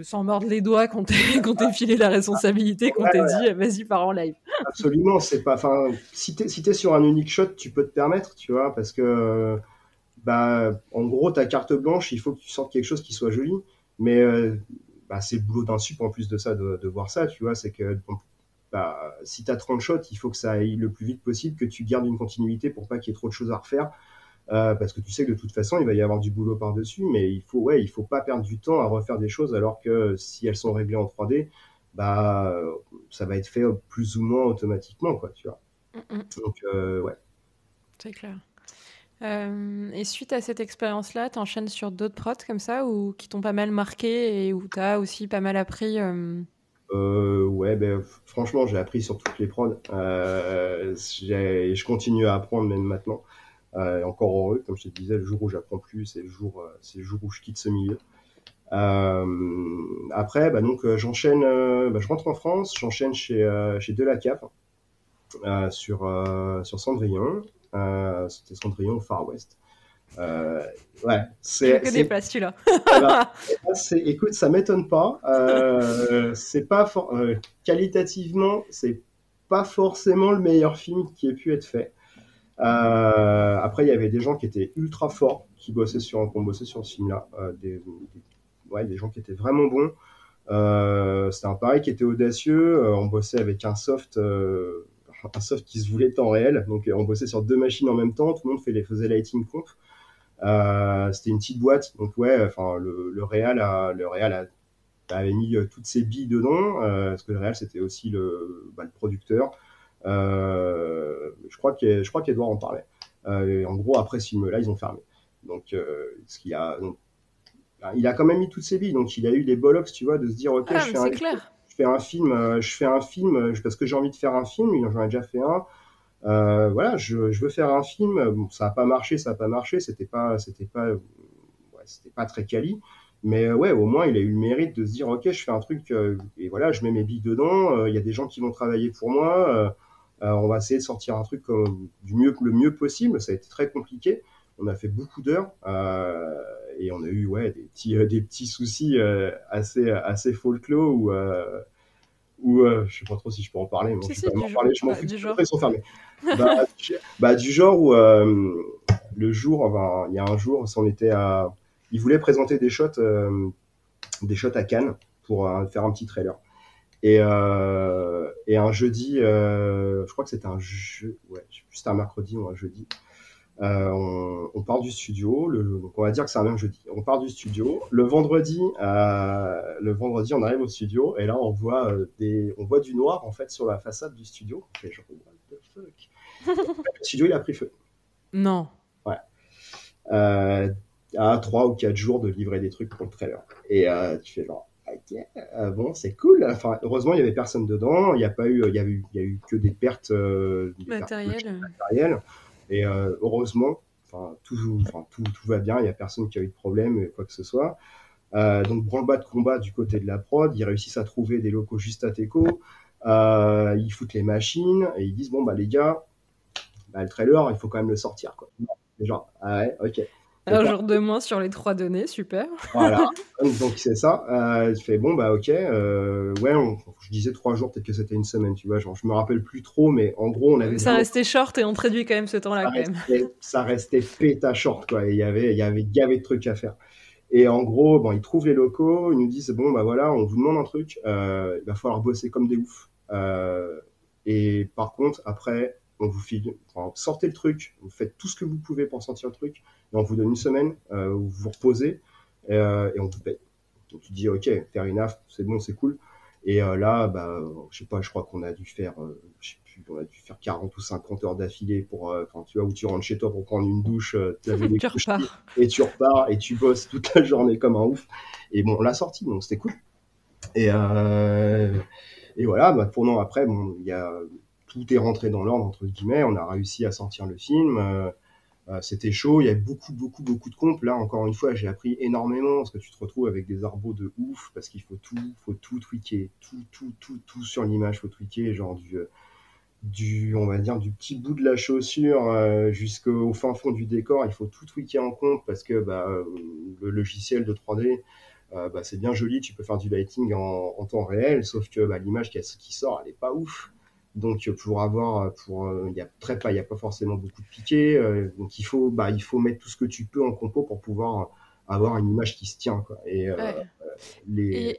s'en mordre les doigts quand t'es filé la responsabilité, quand t'es dit vas-y pars en live. Absolument, c'est pas. Enfin, si t'es si es sur un unique shot, tu peux te permettre, tu vois, parce que bah en gros ta carte blanche, il faut que tu sortes quelque chose qui soit joli, mais euh, bah, c'est le boulot d'un sup en plus de ça de, voir ça, tu vois, c'est que bah, si t'as 30 shots, il faut que ça aille le plus vite possible, que tu gardes une continuité pour pas qu'il y ait trop de choses à refaire. Euh, parce que tu sais que de toute façon, il va y avoir du boulot par-dessus, mais il faut, ouais, il faut pas perdre du temps à refaire des choses alors que si elles sont réglées en 3D, bah, ça va être fait plus ou moins automatiquement, quoi, tu vois. Mm, mm. Donc, euh, ouais. C'est clair. Euh, et suite à cette expérience-là, tu enchaînes sur d'autres prods comme ça ou qui t'ont pas mal marqué et où tu as aussi pas mal appris ouais, ben, franchement, j'ai appris sur toutes les prods. je continue à apprendre même maintenant. Euh, encore heureux, comme je te disais, le jour où j'apprends plus, c'est le jour, euh, c'est le jour où je quitte ce milieu. Euh, après, bah, donc j'enchaîne, bah, je rentre en France, j'enchaîne chez chez Delacap sur sur Cendrillon. C'était Cendrillon au Far West. Euh, ouais, c'est. Que des places, celui-là. écoute, ça m'étonne pas. Euh, c'est pas qualitativement, c'est pas forcément le meilleur film qui ait pu être fait. Euh, après, il y avait des gens qui étaient ultra forts, qui bossaient sur, qui bossé sur ce film-là, euh, des, ouais, des gens qui étaient vraiment bons. Euh, c'était un pari qui était audacieux. Euh, on bossait avec un soft, euh, un soft qui se voulait temps réel. Donc, on bossait sur deux machines en même temps. Tout le monde fait les, faisait lighting comp. c'était une petite boîte. Donc, ouais, enfin, le, le Real, a, le Real a, avait mis toutes ses billes dedans. parce que le Real, c'était aussi le, bah, le producteur. Euh, je crois qu'Edouard en parlait. Euh, en gros, après ce film-là, ils ont fermé. Donc, euh, ce qu'il a, bah, il a quand même mis toutes ses billes, donc il a eu des bollocks, tu vois, de se dire, ok, ah, je, fais un, je, fais un, film, je fais un film parce que j'ai envie de faire un film, j'en ai déjà fait un. Euh, voilà, je, je, veux faire un film. Bon, ça n'a pas marché, ça n'a pas marché. C'était pas, c'était pas, ouais, c'était pas très quali. Mais ouais, au moins, il a eu le mérite de se dire, ok, je fais un truc et voilà, je mets mes billes dedans. Il y a des gens qui vont travailler pour moi. Euh, on va essayer de sortir un truc comme, du mieux, le mieux possible. Ça a été très compliqué. On a fait beaucoup d'heures euh, et on a eu ouais, des, petits, euh, des petits soucis assez, assez folklore ou ou euh, je sais pas trop si je peux en parler, mais je en parler, je m'en fous, genre. ils sont fermés. bah, du, bah, du genre où le jour, enfin, il y a un jour, on était à, ils voulaient présenter des shots, des shots à Cannes pour faire un petit trailer. Et, euh, et un jeudi, euh, je crois que c'était un jeu, ouais, c'était un mercredi ou un jeudi. Euh, on, on, part du studio, le, donc on va dire que c'est un même jeudi. On part du studio. Le vendredi, le vendredi, on arrive au studio et là on voit des, on voit du noir en fait sur la façade du studio. Et genre, what the fuck Le studio il a pris feu. Non. Ouais. À trois ou quatre jours de livrer des trucs pour le trailer. Et tu fais genre, euh, bon, c'est cool. Enfin, heureusement, il y avait personne dedans. Il n'y a pas eu, il y a eu, il y a eu que des pertes, euh, matérielles. Et euh, heureusement, enfin, tout, enfin, tout, tout, va bien. Il n'y a personne qui a eu de problème, quoi que ce soit. donc, branle-bas de combat du côté de la prod. Ils réussissent à trouver des locaux juste à Teco. ils foutent les machines et ils disent bon bah les gars, bah, le trailer, il faut quand même le sortir. Quoi. Genre, ah ouais, ok. Un jour de moins sur les trois données, super. Voilà, donc c'est ça. Euh, je fais bon, bah ok, euh, ouais, je disais trois jours, peut-être que c'était une semaine, tu vois. Genre, je me rappelle plus trop, mais en gros, on avait. Ça restait short et on traduit quand même ce temps-là, quand même. Ça restait péta short, quoi. Il y avait, il y avait gavé de trucs à faire. Et en gros, bon, ils trouvent les locaux, ils nous disent bon, bah voilà, on vous demande un truc, euh, il va falloir bosser comme des oufs. Euh, Et par contre, après, on vous file, enfin, sortez le truc, vous faites tout ce que vous pouvez pour sortir le truc, on vous donne une semaine euh, vous vous reposez euh, et on vous paye. Donc tu dis, ok, fair enough, c'est bon, c'est cool. Et euh, là, bah, je sais pas, je crois qu'on a dû faire, je sais plus, on a dû faire 40 ou 50 heures d'affilée pour, enfin, tu vois, où tu rentres chez toi pour prendre une douche, Tu repars. et tu repars et tu bosses toute la journée comme un ouf. Et bon, on l'a sorti, donc c'était cool. Et, euh, et voilà, bah, pour non, après, bon, il y a, tout est rentré dans l'ordre, entre guillemets. On a réussi à sortir le film. euh, c'était chaud. Il y avait beaucoup, beaucoup, beaucoup de comptes. Là, encore une fois, j'ai appris énormément parce que tu te retrouves avec des arbos de ouf parce qu'il faut tout, faut tout tweaker. Tout, tout, tout, tout sur l'image, faut tweaker. Genre du, euh, du, on va dire, du petit bout de la chaussure euh, jusqu'au fin fond du décor. Il faut tout tweaker en compte parce que bah, euh, le logiciel de 3D, euh, bah, c'est bien joli, tu peux faire du lighting en, en temps réel, sauf que bah, l'image qui, qui sort, elle est pas ouf. Donc euh, pour avoir, pour, euh, il y a très pas, il y a pas forcément beaucoup de piquets. euh, donc il faut, bah, il faut mettre tout ce que tu peux en compo pour pouvoir avoir une image qui se tient. Quoi. Et euh, Ouais. les,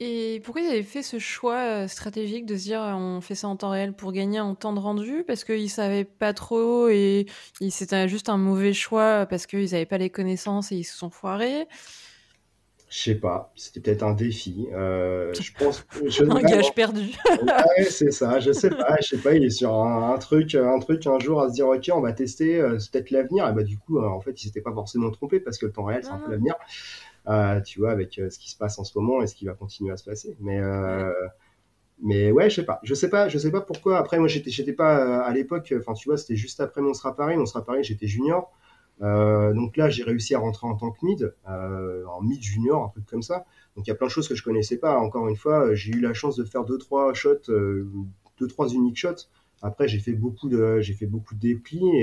Et, et pourquoi ils avaient fait ce choix euh, stratégique de se dire euh, on fait ça en temps réel pour gagner en temps de rendu? Parce qu'ils savaient pas trop et c'était juste un mauvais choix parce qu'ils avaient pas les connaissances et ils se sont foirés. Je sais pas, c'était peut-être un défi. Euh, je pense, je, Un gage perdu. Ouais, c'est ça, je sais pas, je sais pas, il est sur un, un truc, un truc un jour à se dire, ok, on va tester, euh, c'est peut-être l'avenir, et bah du coup, euh, en fait, il s'était pas forcément trompé parce que le temps réel, c'est un peu l'avenir, euh, tu vois, avec ce qui se passe en ce moment et ce qui va continuer à se passer. Mais, euh, mais ouais, je sais pas, je sais pas, je sais pas pourquoi. Après, moi, j'étais, j'étais pas à l'époque, enfin, tu vois, c'était juste après mon Paris, mon Paris, j'étais junior. Euh, donc là, j'ai réussi à rentrer en tant que mid, euh, en mid junior, un truc comme ça. Donc il y a plein de choses que je connaissais pas. Encore une fois, euh, j'ai eu la chance de faire deux trois shots, euh, deux trois uniques shots. Après, j'ai fait beaucoup de, j'ai fait beaucoup de déplis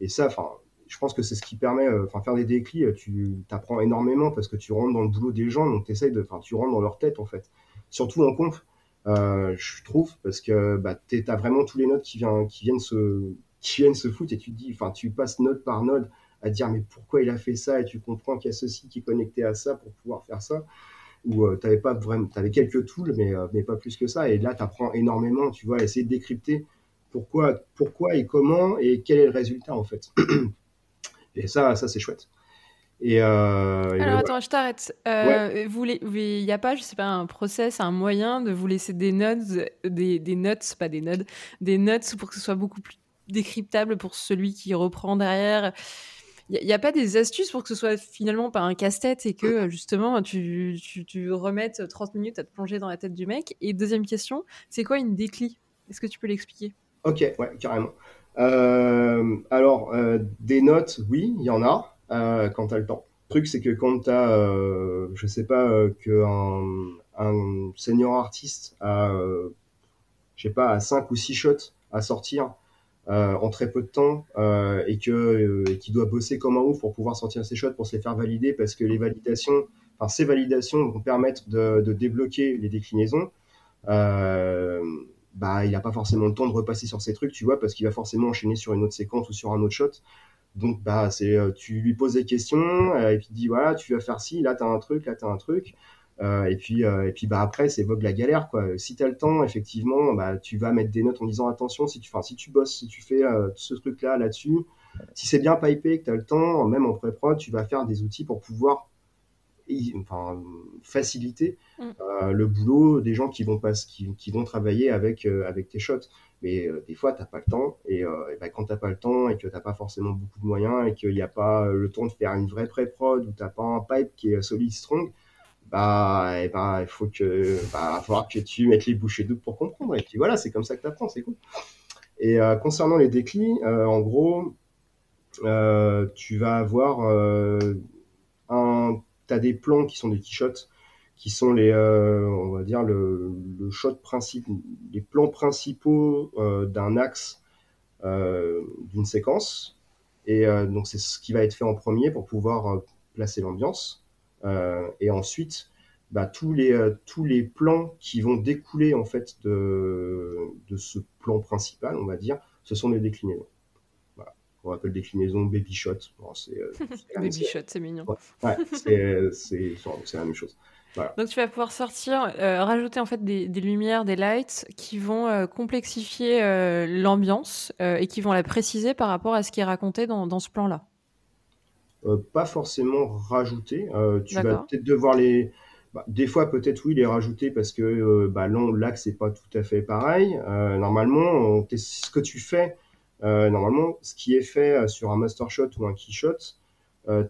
et, ça, enfin, je pense que c'est ce qui permet, enfin, faire des déclis, euh, tu t'apprends énormément parce que tu rentres dans le boulot des gens, donc t'essayes de, enfin, tu rentres dans leur tête en fait. Surtout en conf, je trouve, parce que bah, t'as vraiment tous les notes qui viennent, qui viennent se, qui viennent se foutre et tu te dis, enfin, tu passes note par note à dire mais pourquoi il a fait ça et tu comprends qu'il y a ceci qui est connecté à ça pour pouvoir faire ça. Où euh, t'avais pas vraiment t'avais quelques tools mais euh, mais pas plus que ça. Et là tu apprends énormément tu vois à essayer de décrypter pourquoi pourquoi et comment et quel est le résultat en fait. Et ça ça c'est chouette. Et, euh, et Alors attends, je t'arrête. Euh, Il n'y a pas, je sais pas, un process, un moyen de vous laisser des notes, des, des notes, pas des notes, des notes pour que ce soit beaucoup plus décryptable pour celui qui reprend derrière. Il n'y a, pas des astuces pour que ce soit finalement pas un casse-tête et que justement tu, remettes 30 minutes à te plonger dans la tête du mec? Et deuxième question, c'est quoi une décli? Est-ce que tu peux l'expliquer? Ok, ouais, carrément. Euh, alors, euh, des notes, oui, il y en a euh, quand tu as le temps. Le truc, c'est que quand tu as, je sais pas, qu'un un senior artiste a, je sais pas, à 5 ou 6 shots à sortir en très peu de temps euh, et que euh, qui doit bosser comme un ouf pour pouvoir sortir ses shots, pour se les faire valider, parce que les validations, enfin ces validations vont permettre de, débloquer les déclinaisons. Euh, bah, il n'a pas forcément le temps de repasser sur ces trucs, tu vois, parce qu'il va forcément enchaîner sur une autre séquence ou sur un autre shot. Donc, bah, c'est, euh, tu lui poses des questions, euh, et puis tu dis, voilà, tu vas faire ci, là, t'as un truc, là, t'as un truc. Euh, et puis, euh, et puis bah, après, c'est vogue la galère, quoi. Si t'as le temps, effectivement, bah, tu vas mettre des notes en disant, attention, si tu, enfin, si tu bosses, si tu fais euh, ce truc-là, là-dessus, si c'est bien pipé, que t'as le temps, même en pré-prod, tu vas faire des outils pour pouvoir y- enfin, faciliter Mm. euh, le boulot des gens qui vont, pas, qui, qui vont travailler avec, euh, avec tes shots. Mais euh, des fois, t'as pas le temps. Et, euh, et ben, quand t'as pas le temps et que t'as pas forcément beaucoup de moyens et qu'il n'y a pas euh, le temps de faire une vraie pré-prod ou t'as pas un pipe qui est solide, strong, bah, ben, il faut que, bah, que tu mettes les bouchées doubles pour comprendre. Et puis voilà, c'est comme ça que t'apprends, c'est cool. Et euh, concernant les déclins, euh, en gros, euh, tu vas avoir un, t'as des plans qui sont des key shots, qui sont les, on va dire le, le shot principe, les plans principaux d'un axe d'une séquence. Et donc c'est ce qui va être fait en premier pour pouvoir placer l'ambiance. Euh, et ensuite, bah, tous les euh, tous les plans qui vont découler en fait de de ce plan principal, on va dire, ce sont des déclinaisons. Voilà. On appelle déclinaison baby shot. Bon, c'est euh, Baby shot, c'est mignon. Ouais, c'est c'est c'est la même chose. Donc tu vas pouvoir sortir, rajouter en fait des, lumières, des lights qui vont complexifier l'ambiance et qui vont la préciser par rapport à ce qui est raconté dans, ce plan-là. Pas forcément rajouter. tu vas peut-être devoir les, bah, des fois, peut-être oui, les rajouter parce que euh, bah, l'axe n'est pas tout à fait pareil. Euh, normalement, ce que tu fais, euh, normalement, ce qui est fait sur un master shot ou un key shot,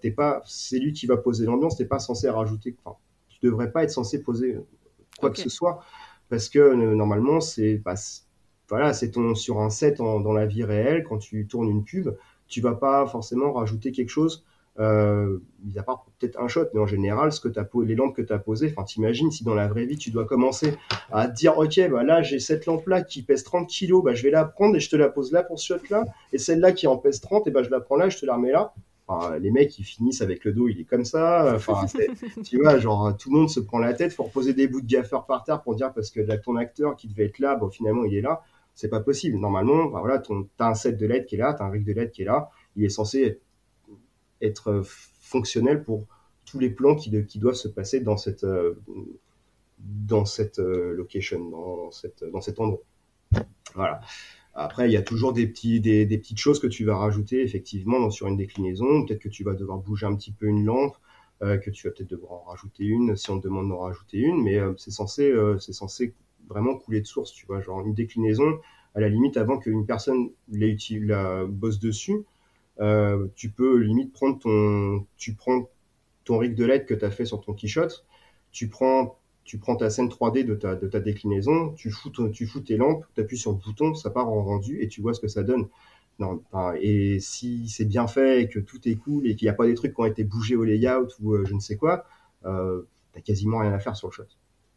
t'es pas, c'est lui qui va poser l'ambiance. T'es pas censé rajouter. Enfin, tu devrais pas être censé poser quoi que ce soit parce que normalement, c'est bah, voilà, c'est ton sur un set dans la vie réelle quand tu tournes une pub, tu vas pas forcément rajouter quelque chose euh, mis à part peut-être un shot, mais en général, ce que as, les lampes que tu as posées, enfin, t'imagines si dans la vraie vie, tu dois commencer à dire, OK, bah là, j'ai cette lampe-là qui pèse 30 kilos, bah, je vais la prendre et je te la pose là pour ce shot-là, et celle-là qui en pèse 30, et bah, je la prends là, je te la remets là. Enfin, les mecs, ils finissent avec le dos, il est comme ça. Enfin, tu vois, genre, tout le monde se prend la tête, faut reposer des bouts de gaffeur par terre pour dire parce que là, ton acteur qui devait être là, bon, finalement, il est là. C'est pas possible. Normalement, bah, voilà, t'as un set de LED qui est là, t'as un rig de LED qui est là, il est censé être fonctionnel pour tous les plans qui, qui doivent se passer dans cette, euh, dans cette euh, location, dans, cette, dans cet endroit. Voilà. Après, il y a toujours des, petits, des, petites choses que tu vas rajouter effectivement sur une déclinaison. Peut-être que tu vas devoir bouger un petit peu une lampe, euh, que tu vas peut-être devoir en rajouter une si on te demande d'en rajouter une, mais c'est censé, censé vraiment couler de source, tu vois. Genre une déclinaison, à la limite, avant qu'une personne la bosse dessus, euh, tu peux limite prendre ton, tu prends ton rig de LED que tu as fait sur ton shot tu prends, tu prends ta scène 3D de ta, de ta déclinaison, tu fous, tu fous tes lampes, tu appuies sur le bouton, ça part en rendu et tu vois ce que ça donne. Non, et si c'est bien fait et que tout est cool et qu'il n'y a pas des trucs qui ont été bougés au layout ou euh, je ne sais quoi, euh, t'as quasiment rien à faire sur le shot.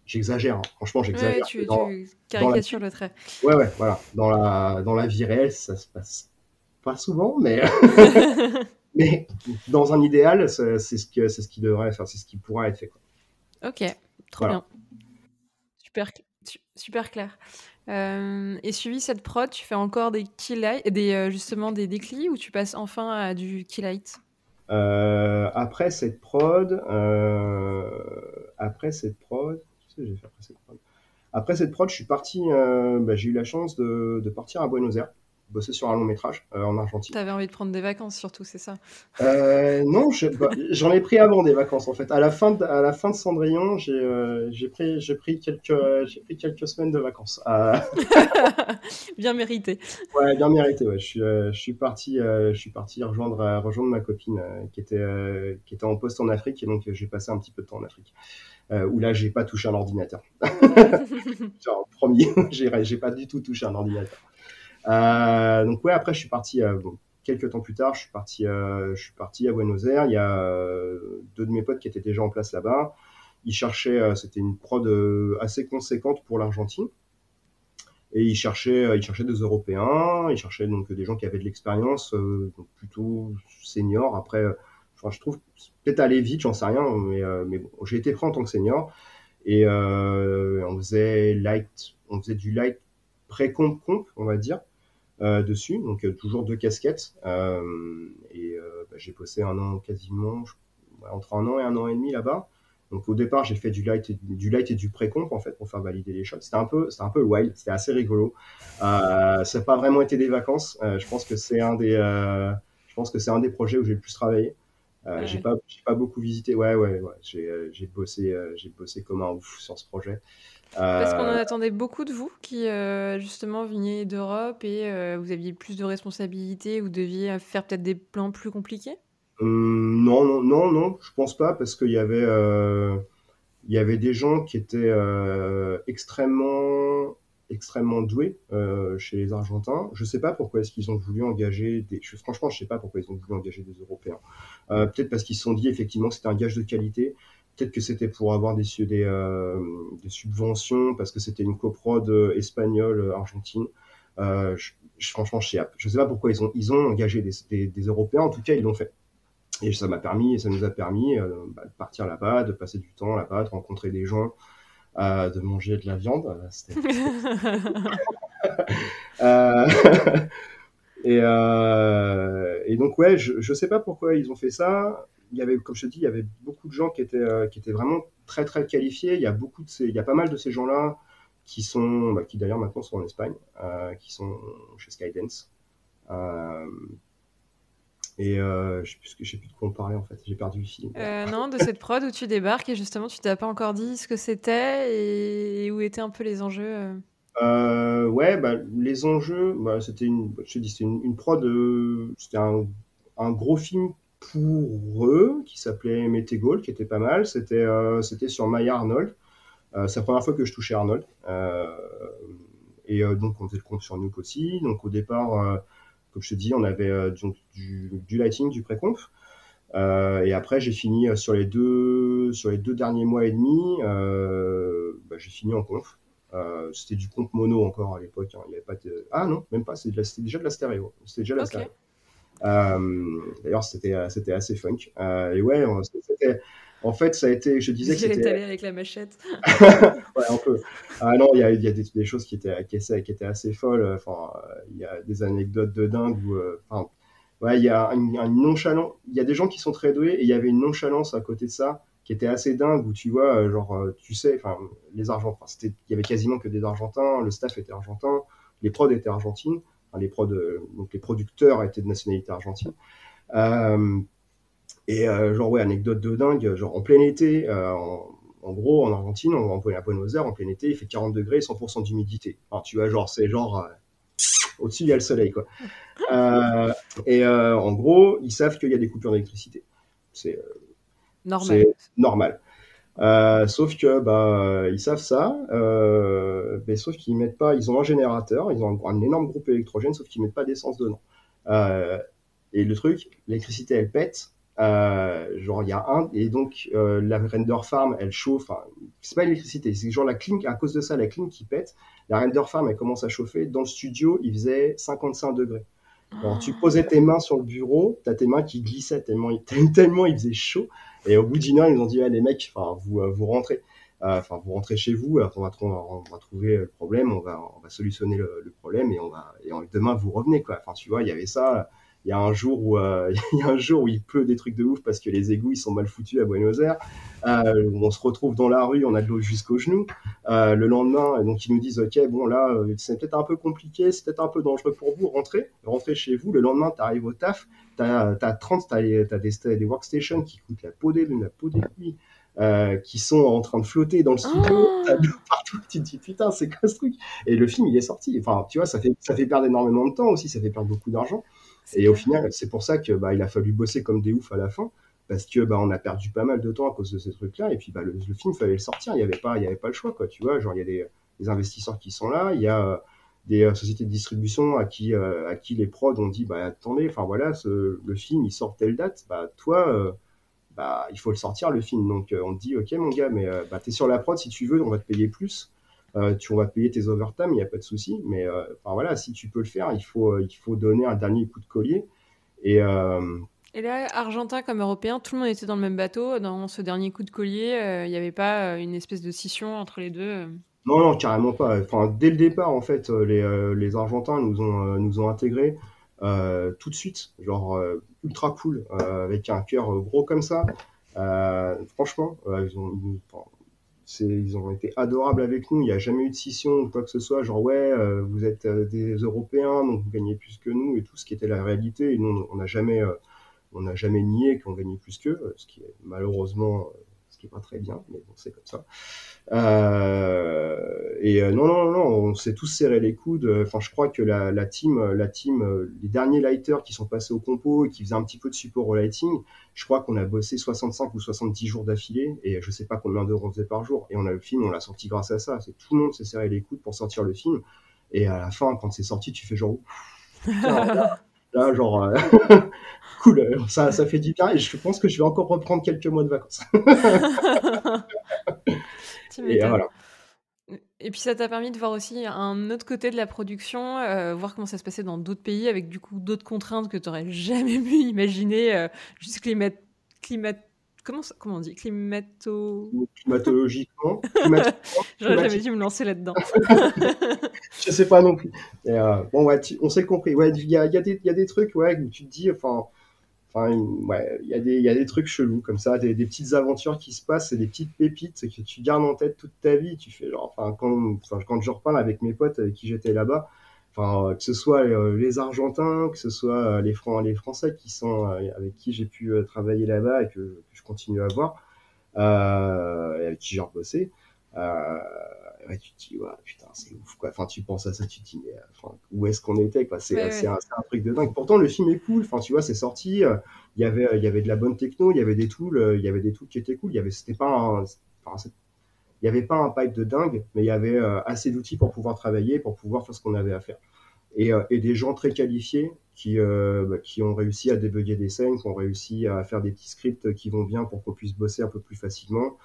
J'exagère, hein. franchement, j'exagère. Ouais, tu, tu caricatures le trait. Ouais, ouais, voilà. Dans la, dans la vie réelle, ça se passe pas souvent, mais, mais dans un idéal, c'est ce, que, ce qui devrait faire, c'est ce qui pourra être fait. Quoi. Ok, trop bien. Super, super clair. Euh, et suivi cette prod, tu fais encore des key des, euh, justement des déclis ou tu passes enfin à du key light euh, après cette prod, après cette prod, qu'est-ce que j'ai fait après cette prod? Après cette prod, je suis parti, bah, j'ai eu la chance de, de, partir à Buenos Aires bosser sur un long métrage euh, en Argentine. Tu avais envie de prendre des vacances surtout, c'est ça? Euh, Non, bah, j'en ai pris avant des vacances en fait. À la fin de, à la fin de Cendrillon, j'ai euh, pris, pris, quelques, pris quelques semaines de vacances. bien mérité. Ouais, bien mérité. Ouais. Je, suis, je suis parti, je suis parti rejoindre, rejoindre ma copine qui, était, qui était en poste en Afrique et donc j'ai passé un petit peu de temps en Afrique. où là, j'ai pas touché un ordinateur. Genre, promis, j'ai pas du tout touché un ordinateur. Euh, donc ouais, après je suis parti euh, quelques temps plus tard, je suis parti, euh, je suis parti à Buenos Aires. Il y a deux de mes potes qui étaient déjà en place là-bas. Ils cherchaient, c'était une prod assez conséquente pour l'Argentine. Et ils cherchaient, ils cherchaient des Européens, ils cherchaient donc des gens qui avaient de l'expérience, plutôt seniors. Après, enfin, je trouve peut-être aller vite, j'en sais rien, mais, mais bon, j'ai été pris en tant que senior et on faisait light, on faisait du light pré-comp comp, on va dire. Euh, dessus, donc euh, toujours deux casquettes. Euh, et bah, j'ai bossé un an quasiment, entre un an et un an et demi là-bas. Donc au départ, j'ai fait du light et du, light et du pré-comp en fait pour faire valider les shots. C'était un peu, c'était un peu wild, c'était assez rigolo. Euh, ça n'a pas vraiment été des vacances. je pense que c'est un des, je pense que c'est un des projets où j'ai le plus travaillé. Euh, J'ai pas, pas beaucoup visité. Ouais, ouais, ouais. J'ai bossé, j'ai bossé comme un ouf sur ce projet. Parce qu'on en euh, attendait beaucoup de vous qui, euh, justement, veniez d'Europe et euh, vous aviez plus de responsabilités, vous deviez faire peut-être des plans plus compliqués? Non, non, non, non, je pense pas, parce qu'il y avait, il y avait des gens qui étaient extrêmement, extrêmement doués chez les Argentins. Je sais pas pourquoi est-ce qu'ils ont voulu engager des. franchement, je sais pas pourquoi ils ont voulu engager des Européens. Peut-être parce qu'ils se sont dit effectivement que c'était un gage de qualité. Peut-être que c'était pour avoir des, des, euh, des, subventions, parce que c'était une coprode euh, espagnole-argentine. Euh, franchement, je ne sais, pas pourquoi ils ont, ils ont engagé des, des, Européens, en tout cas, ils l'ont fait. Et ça m'a permis, ça nous a permis bah, de partir là-bas, de passer du temps là-bas, de rencontrer des gens, de manger de la viande. et, et, donc, ouais, je ne sais pas pourquoi ils ont fait ça il y avait, comme je te dis, il y avait beaucoup de gens qui étaient, qui étaient vraiment très très qualifiés. Il y a beaucoup de ces, il y a pas mal de ces gens-là qui sont, bah, qui d'ailleurs maintenant sont en Espagne, qui sont chez Skydance. Et euh, je sais sais plus de quoi on parlait en fait, j'ai perdu le film. Euh, non, de cette prod où tu débarques et justement tu t'as pas encore dit ce que c'était et où étaient un peu les enjeux. Euh. euh ouais, bah, les enjeux, bah, c'était une, je te dis, c'était une, prod, c'était un, un, gros film pour eux qui s'appelait Metegol, qui était pas mal. C'était c'était sur Maya Arnold. c'est la première fois que je touchais Arnold. et donc on faisait le compte sur Nuke aussi. Donc au départ comme je te dis, on avait euh, du, lighting, du pré-conf. Euh, et après, j'ai fini euh, sur les deux sur les deux derniers mois et demi. Bah, j'ai fini en conf. c'était du comp mono encore à l'époque. Hein. Il y avait pas de... Ah non, même pas. C'était déjà de la stéréo. C'était déjà de la stéréo. D'ailleurs, c'était c'était assez funk. et ouais, c'était en fait, ça a été, je disais que c'était. allé avec la machette. ouais, un peu. Ah non, il y a, y a des, choses qui étaient, qui, qui étaient assez folles. Enfin, il y a des anecdotes de dingue où, euh, enfin, ouais, il y a une, nonchalance. Il y a des gens qui sont très doués et il y avait une nonchalance à côté de ça qui était assez dingue où tu vois, euh, genre, euh, tu sais, enfin, les Argentins, c'était, il y avait quasiment que des Argentins, le staff était argentin, les prods étaient argentines, les prods, donc les producteurs étaient de nationalité argentine. Euh, et euh, genre, ouais, anecdote de dingue, genre en plein été, euh, en, gros, en Argentine, on, en Buenos Aires, en plein été, il fait 40 degrés et 100% d'humidité. Alors, tu vois, genre, c'est genre, euh, au-dessus, il y a le soleil, quoi. et en gros, ils savent qu'il y a des coupures d'électricité. C'est normal. normal. Sauf que bah ils savent ça, mais sauf qu'ils mettent pas, ils ont un générateur, ils ont un, énorme groupe électrogène, sauf qu'ils mettent pas d'essence dedans. et le truc, l'électricité elle pète, euh, genre il y a un et donc euh, la render farm elle chauffe. c'est pas l'électricité, c'est genre la clim à cause de ça la clim qui pète. La render farm elle commence à chauffer. Dans le studio il faisait 55 degrés. Alors tu posais tes mains sur le bureau, t'as tes mains qui glissaient tellement, tellement il faisait chaud. Et au bout d'une heure ils ont dit ah, les mecs, vous euh, vous rentrez. Enfin, vous rentrez chez vous, on va, on va, trouver le problème, on va, on va solutionner le, le problème et on va, et demain vous revenez quoi. Enfin, tu vois, il y avait ça il y a un jour où euh, il y a un jour où il pleut des trucs de ouf parce que les égouts ils sont mal foutus à Buenos Aires. Euh, on se retrouve dans la rue, on a de l'eau jusqu'aux genoux. Euh, le lendemain, donc ils nous disent ok bon là euh, c'est peut-être un peu compliqué, c'est peut-être un peu dangereux pour vous, rentrez, rentrez chez vous. Le lendemain tu arrives au taf, t'as as 30, t'as as des, des workstations qui coûtent la peau des la peau des. Euh, qui sont en train de flotter dans le studio, oh partout, tu te dis putain c'est quoi ce truc? Et le film il est sorti, enfin tu vois ça fait ça fait perdre énormément de temps aussi, ça fait perdre beaucoup d'argent. Et au final, c'est pour ça que bah, il a fallu bosser comme des oufs à la fin, parce que bah, on a perdu pas mal de temps à cause de ces trucs-là. Et puis bah, le, le film fallait le sortir, il n'y avait pas, il y avait pas le choix, quoi. Tu vois, genre il y a des, des, investisseurs qui sont là, il y a euh, des euh, sociétés de distribution à qui, euh, à qui les prods ont dit, bah attendez, enfin voilà, ce, le film il sort telle date, bah toi. bah, il faut le sortir le film. Donc on te dit ok mon gars, mais bah, t'es sur la prod si tu veux, on va te payer plus. Euh, tu on va payer tes overtime, il n'y a pas de souci. Mais euh, enfin voilà, si tu peux le faire, il faut il faut donner un dernier coup de collier. Et euh, et là, Argentin comme Européen, tout le monde était dans le même bateau. Dans ce dernier coup de collier, il n'y avait pas une espèce de scission entre les deux Non, non, carrément pas. Enfin, dès le départ, en fait, les, les Argentins nous ont, nous ont intégrés tout de suite, genre ultra cool, avec un cœur gros comme ça. franchement, ils ont, ils ont été adorables avec nous. Il n'y a jamais eu de scission ou quoi que ce soit. Genre, ouais, euh, vous êtes euh, des Européens, donc vous gagnez plus que nous et tout, ce qui était la réalité. Et nous, on n'a jamais, euh, on n'a jamais nié qu'on gagnait plus qu'eux, ce qui est malheureusement qui est pas très bien, mais bon, c'est comme ça. Euh, et euh, non, non, non, on s'est tous serré les coudes. Enfin, je crois que la, team, la team, euh, les derniers lighters qui sont passés au compo et qui faisaient un petit peu de support au lighting, je crois qu'on a bossé 65 ou 70 jours d'affilée et je sais pas combien d'heures on faisait par jour. Et on a le film, on l'a sorti grâce à ça. C'est tout le monde s'est serré les coudes pour sortir le film. Et à la fin, quand c'est sorti, tu fais genre, là, genre, cool, ça, ça fait du bien et je pense que je vais encore reprendre quelques mois de vacances. et voilà. Et puis ça t'a permis de voir aussi un autre côté de la production, euh, voir comment ça se passait dans d'autres pays avec du coup d'autres contraintes que tu n'aurais jamais pu imaginer, euh, juste climat, climat, comment, comment on dit? Climato... Climatologiquement. J'aurais jamais dû me lancer là-dedans. je sais pas non plus. Euh, bon, ouais, on s'est compris. Ouais, il y a, y, a y a, des trucs ouais, où tu te dis, enfin, Enfin, ouais, il y, a des, y a des trucs chelous comme ça, des, petites aventures qui se passent, et des petites pépites que tu gardes en tête toute ta vie. Tu fais genre, enfin, quand, quand je reparle avec mes potes avec qui j'étais là-bas, enfin, que ce soit euh, les Argentins, que ce soit euh, les, Fran les Français qui sont euh, avec qui j'ai pu travailler là-bas et que, je continue à voir, et avec qui j'ai rebossé. Euh, ouais, tu te dis, ouais, putain, c'est ouf, quoi. Enfin, tu penses à ça, tu te dis, mais enfin, où est-ce qu'on était, quoi? C'est ouais, un, un, truc de dingue. Pourtant, le film est cool. Enfin, tu vois, c'est sorti. Euh, il y avait, il y avait de la bonne techno, il y avait des tools, euh, il y avait des tools qui étaient cool. Il y avait, c'était pas un, enfin, il y avait pas un pipe de dingue, mais il y avait euh, assez d'outils pour pouvoir travailler, pour pouvoir faire ce qu'on avait à faire. Et, euh, et, des gens très qualifiés qui, euh, bah, qui ont réussi à débugger des scènes, qui ont réussi à faire des petits scripts qui vont bien pour qu'on puisse bosser un peu plus facilement.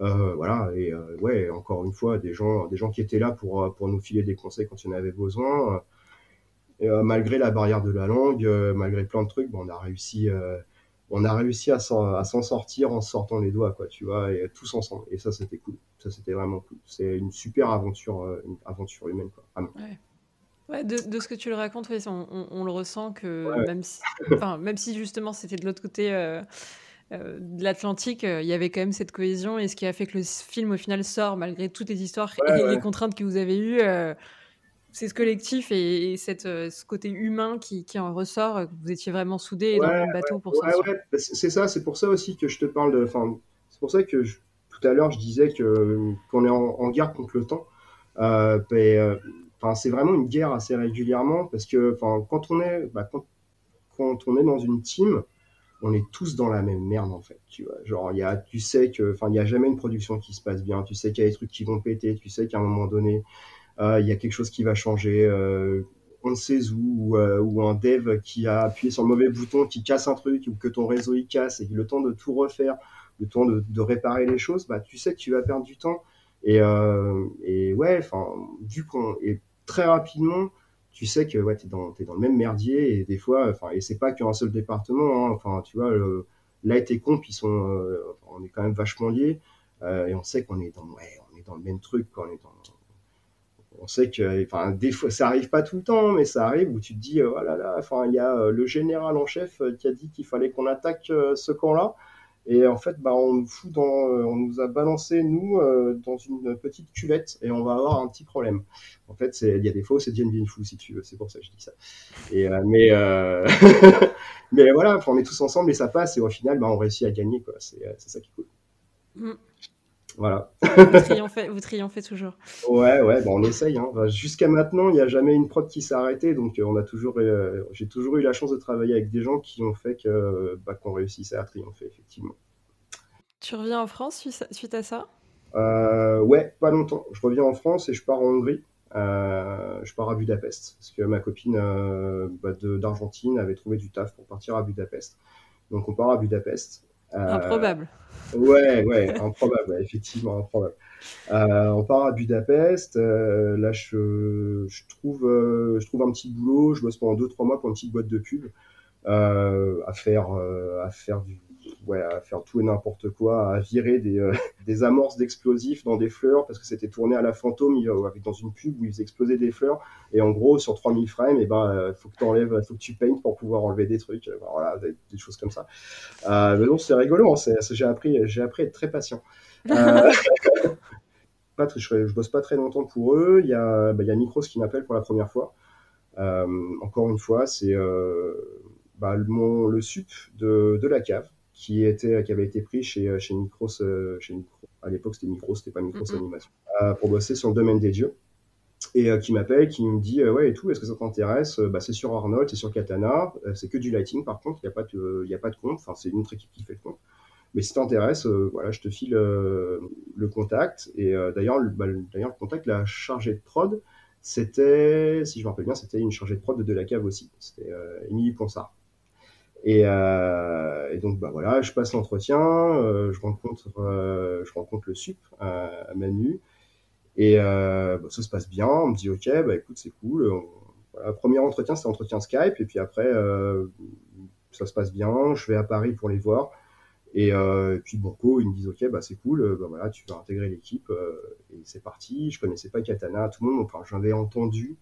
Euh, voilà, et euh, ouais, encore une fois, des gens, des gens qui étaient là pour, euh, pour nous filer des conseils quand il y en avait besoin. Et, malgré la barrière de la langue, malgré plein de trucs, bon, on a réussi, on a réussi à s'en sortir en sortant les doigts, quoi, tu vois, et tous ensemble. Et ça, c'était cool. Ça, c'était vraiment cool. C'est une super aventure, une aventure humaine, quoi. Vraiment. Ouais. Ouais, de, de, ce que tu le racontes, on, on, on, le ressent que ouais. même, si, même si justement c'était de l'autre côté euh, de l'Atlantique, euh, il y avait quand même cette cohésion et ce qui a fait que le film au final sort malgré toutes les histoires ouais, et ouais. les contraintes que vous avez eues. Euh, c'est ce collectif et, et cette, ce côté humain qui, qui, en ressort, vous étiez vraiment soudés dans le bateau pour ouais, sortir. Ouais, c'est ça, c'est pour ça aussi que je te parle de. C'est pour ça que je, tout à l'heure je disais que qu'on est en, en, guerre contre le temps. Euh, c'est vraiment une guerre assez régulièrement parce que, quand on est, bah, quand, quand on est dans une team, on est tous dans la même merde en fait, tu vois. Genre, il y a, tu sais que, enfin, il y a jamais une production qui se passe bien. Tu sais qu'il y a des trucs qui vont péter. Tu sais qu'à un moment donné, euh, il y a quelque chose qui va changer. Euh, on ne sait où, ou, euh, ou, un dev qui a appuyé sur le mauvais bouton, qui casse un truc, ou que ton réseau il casse, et le temps de tout refaire, le temps de, réparer les choses, bah, tu sais que tu vas perdre du temps. Et, et ouais, enfin, vu qu'on est très rapidement, tu sais que ouais, tu es dans, dans le même merdier et des fois, enfin, et c'est pas qu'un seul département, hein, enfin, tu vois, le, là et tes ils sont, euh, on est quand même vachement liés euh, et on sait qu'on est dans, ouais, on est dans le même truc, quoi, on est on sait que, enfin, des fois, ça arrive pas tout le temps, mais ça arrive où tu te dis, oh là là, enfin, il y a euh, le général en chef qui a dit qu'il fallait qu'on attaque ce camp-là. Et en fait, bah, on nous fout dans, on nous a balancé nous euh, dans une petite cuvette et on va avoir un petit problème. En fait, il y a des fois, c'est Dien Bien Phu si tu veux. C'est pour ça que je dis ça. Et euh, mais euh... mais voilà, on est tous ensemble et ça passe et au final, bah, on réussit à gagner c'est ça qui est cool. Mm. Voilà. vous, triomphez, vous triomphez toujours. Ouais, ouais, bon, on essaye. Hein. Jusqu'à maintenant, il n'y a jamais une prod qui s'est arrêtée, donc on a toujours, euh, j'ai toujours eu la chance de travailler avec des gens qui ont fait que, bah, qu'on réussissait à triompher, effectivement. Tu reviens en France suite à ça? Euh, Ouais, pas longtemps. Je reviens en France et je pars en Hongrie. Euh, je pars à Budapest parce que ma copine euh, bah, d'Argentine avait trouvé du taf pour partir à Budapest. Donc on part à Budapest. Euh, improbable. Ouais, ouais, improbable, ouais, effectivement, improbable. Euh, on part à Budapest. Euh, là, je, je trouve, euh, je trouve un petit boulot. Je bosse pendant 2-3 mois pour une petite boîte de pub euh, à faire, à faire du, ouais, à faire tout et n'importe quoi, à virer des, euh, des amorces d'explosifs dans des fleurs parce que c'était tourné à la fantôme avec dans une pub où ils faisaient exploser des fleurs. Et en gros sur 3000 frames et ben euh, faut que tu enlèves faut que tu peignes pour pouvoir enlever des trucs voilà des, des choses comme ça. Euh, mais non c'est rigolo hein, j'ai appris j'ai appris à être très patient. Euh, pas très, je, je, bosse pas très longtemps pour eux. Il y a bah, il y a Micros qui m'appelle pour la première fois. Euh, encore une fois c'est bah, le sup de, de la cave qui était qui avait été pris chez chez Micros euh, chez à l'époque c'était Micros c'était pas Micros mm -hmm. Animation euh, pour bosser sur le domaine des dieux. Et euh, qui m'appelle qui me dit ouais et tout est-ce que ça t'intéresse? Bah c'est sur Arnold c'est sur Katana c'est que du lighting par contre il y a pas de il y a pas de compte enfin c'est une autre équipe qui fait le compte mais si t'intéresse voilà je te file le contact. Et d'ailleurs bah, d'ailleurs le contact la chargée de prod c'était si je me rappelle bien c'était une chargée de prod de la cave aussi. C'était Émilie Ponsard et, euh, et, donc bah voilà, je passe l'entretien, euh, je rencontre euh, je rencontre le sup à Manu et bah, ça se passe bien. On me dit ok, bah écoute c'est cool. On, voilà, premier entretien c'est entretien Skype et puis après ça se passe bien. Je vais à Paris pour les voir. Et, euh, et puis Banco, ils me disent ok, bah c'est cool, bah voilà, tu vas intégrer l'équipe euh, et c'est parti. Je connaissais pas Katana, tout le monde, enfin j'avais entendu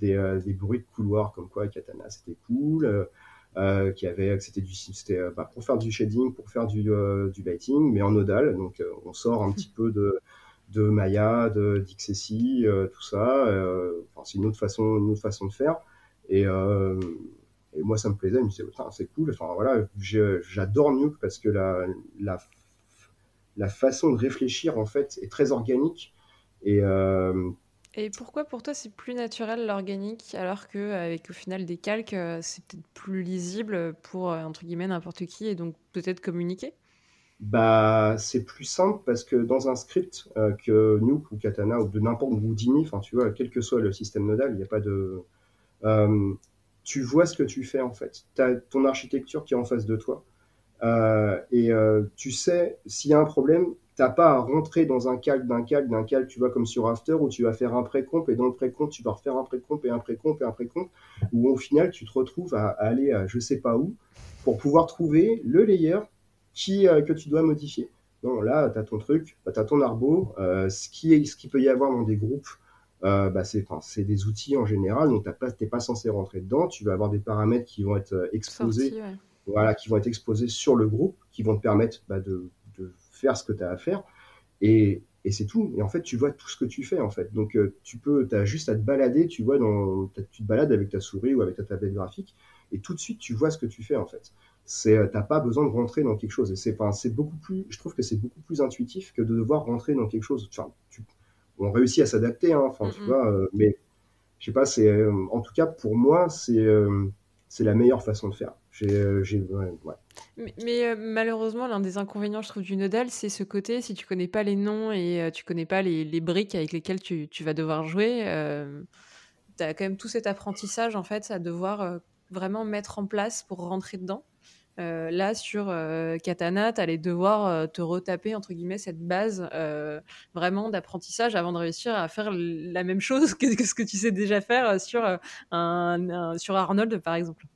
des, euh, des, bruits de couloir comme quoi Katana c'était cool. Qui avait, c'était du, c'était bah, pour faire du shading, pour faire du, du lighting, mais en nodal. Donc, on sort un petit peu de de Maya, de d'XSI, tout ça. Enfin, c'est une autre façon, une autre façon de faire. Et, et moi, ça me plaisait. Je me disais, c'est cool. Enfin, voilà, j'adore Nuke parce que la, la, la, façon de réfléchir, en fait, est très organique. Et, euh, et pourquoi pour toi c'est plus naturel l'organique alors qu'avec au final des calques, euh, c'est peut-être plus lisible pour euh, entre guillemets n'importe qui et donc peut-être communiquer? Bah, c'est plus simple parce que dans un script que Nuke ou Katana ou de n'importe Houdini, enfin tu vois, quel que soit le système nodal, il n'y a pas de tu vois ce que tu fais en fait. Tu as ton architecture qui est en face de toi. Euh, et euh, tu sais, s'il y a un problème, t'as pas à rentrer dans un calque, d'un calque, d'un calque, tu vois, comme sur After, où tu vas faire un pré-comp, et dans le pré-comp, tu vas refaire un pré-comp, et un pré-comp, et un pré-comp, où au final, tu te retrouves à, aller à je sais pas où, pour pouvoir trouver le layer qui, euh, que tu dois modifier. Non, là, tu as ton truc, tu as ton arbo, ce qui est, ce qui peut y avoir dans des groupes, euh, bah c'est des outils en général, donc tu n'es pas censé rentrer dedans. Tu vas avoir des paramètres qui vont être euh, exposés, voilà, qui vont être exposés sur le groupe, qui vont te permettre bah, de, de, faire ce que tu as à faire. Et, et c'est tout. Et en fait, tu vois tout ce que tu fais en fait. Donc euh, tu peux, as juste à te balader. Tu vois, dans, tu te balades avec ta souris ou avec ta tablette graphique, et tout de suite tu vois ce que tu fais en fait. C'est, t'as pas besoin de rentrer dans quelque chose. Et c'est, c'est beaucoup plus. Je trouve que c'est beaucoup plus intuitif que de devoir rentrer dans quelque chose. Enfin, tu, on réussit à s'adapter, hein, enfin, tu vois, euh, mais je sais pas, c'est, euh, en tout cas, pour moi, c'est, euh, c'est la meilleure façon de faire. J'ai, j'ai, Mais, malheureusement, l'un des inconvénients, je trouve, du nodal, c'est ce côté, si tu connais pas les noms et tu connais pas les, briques avec lesquelles tu, vas devoir jouer, tu as quand même tout cet apprentissage, en fait, à devoir vraiment mettre en place pour rentrer dedans. Euh, là, sur euh, Katana, tu allais devoir euh, te retaper, entre guillemets, cette base vraiment d'apprentissage avant de réussir à faire la même chose que, ce que tu sais déjà faire sur, un, sur Arnold, par exemple.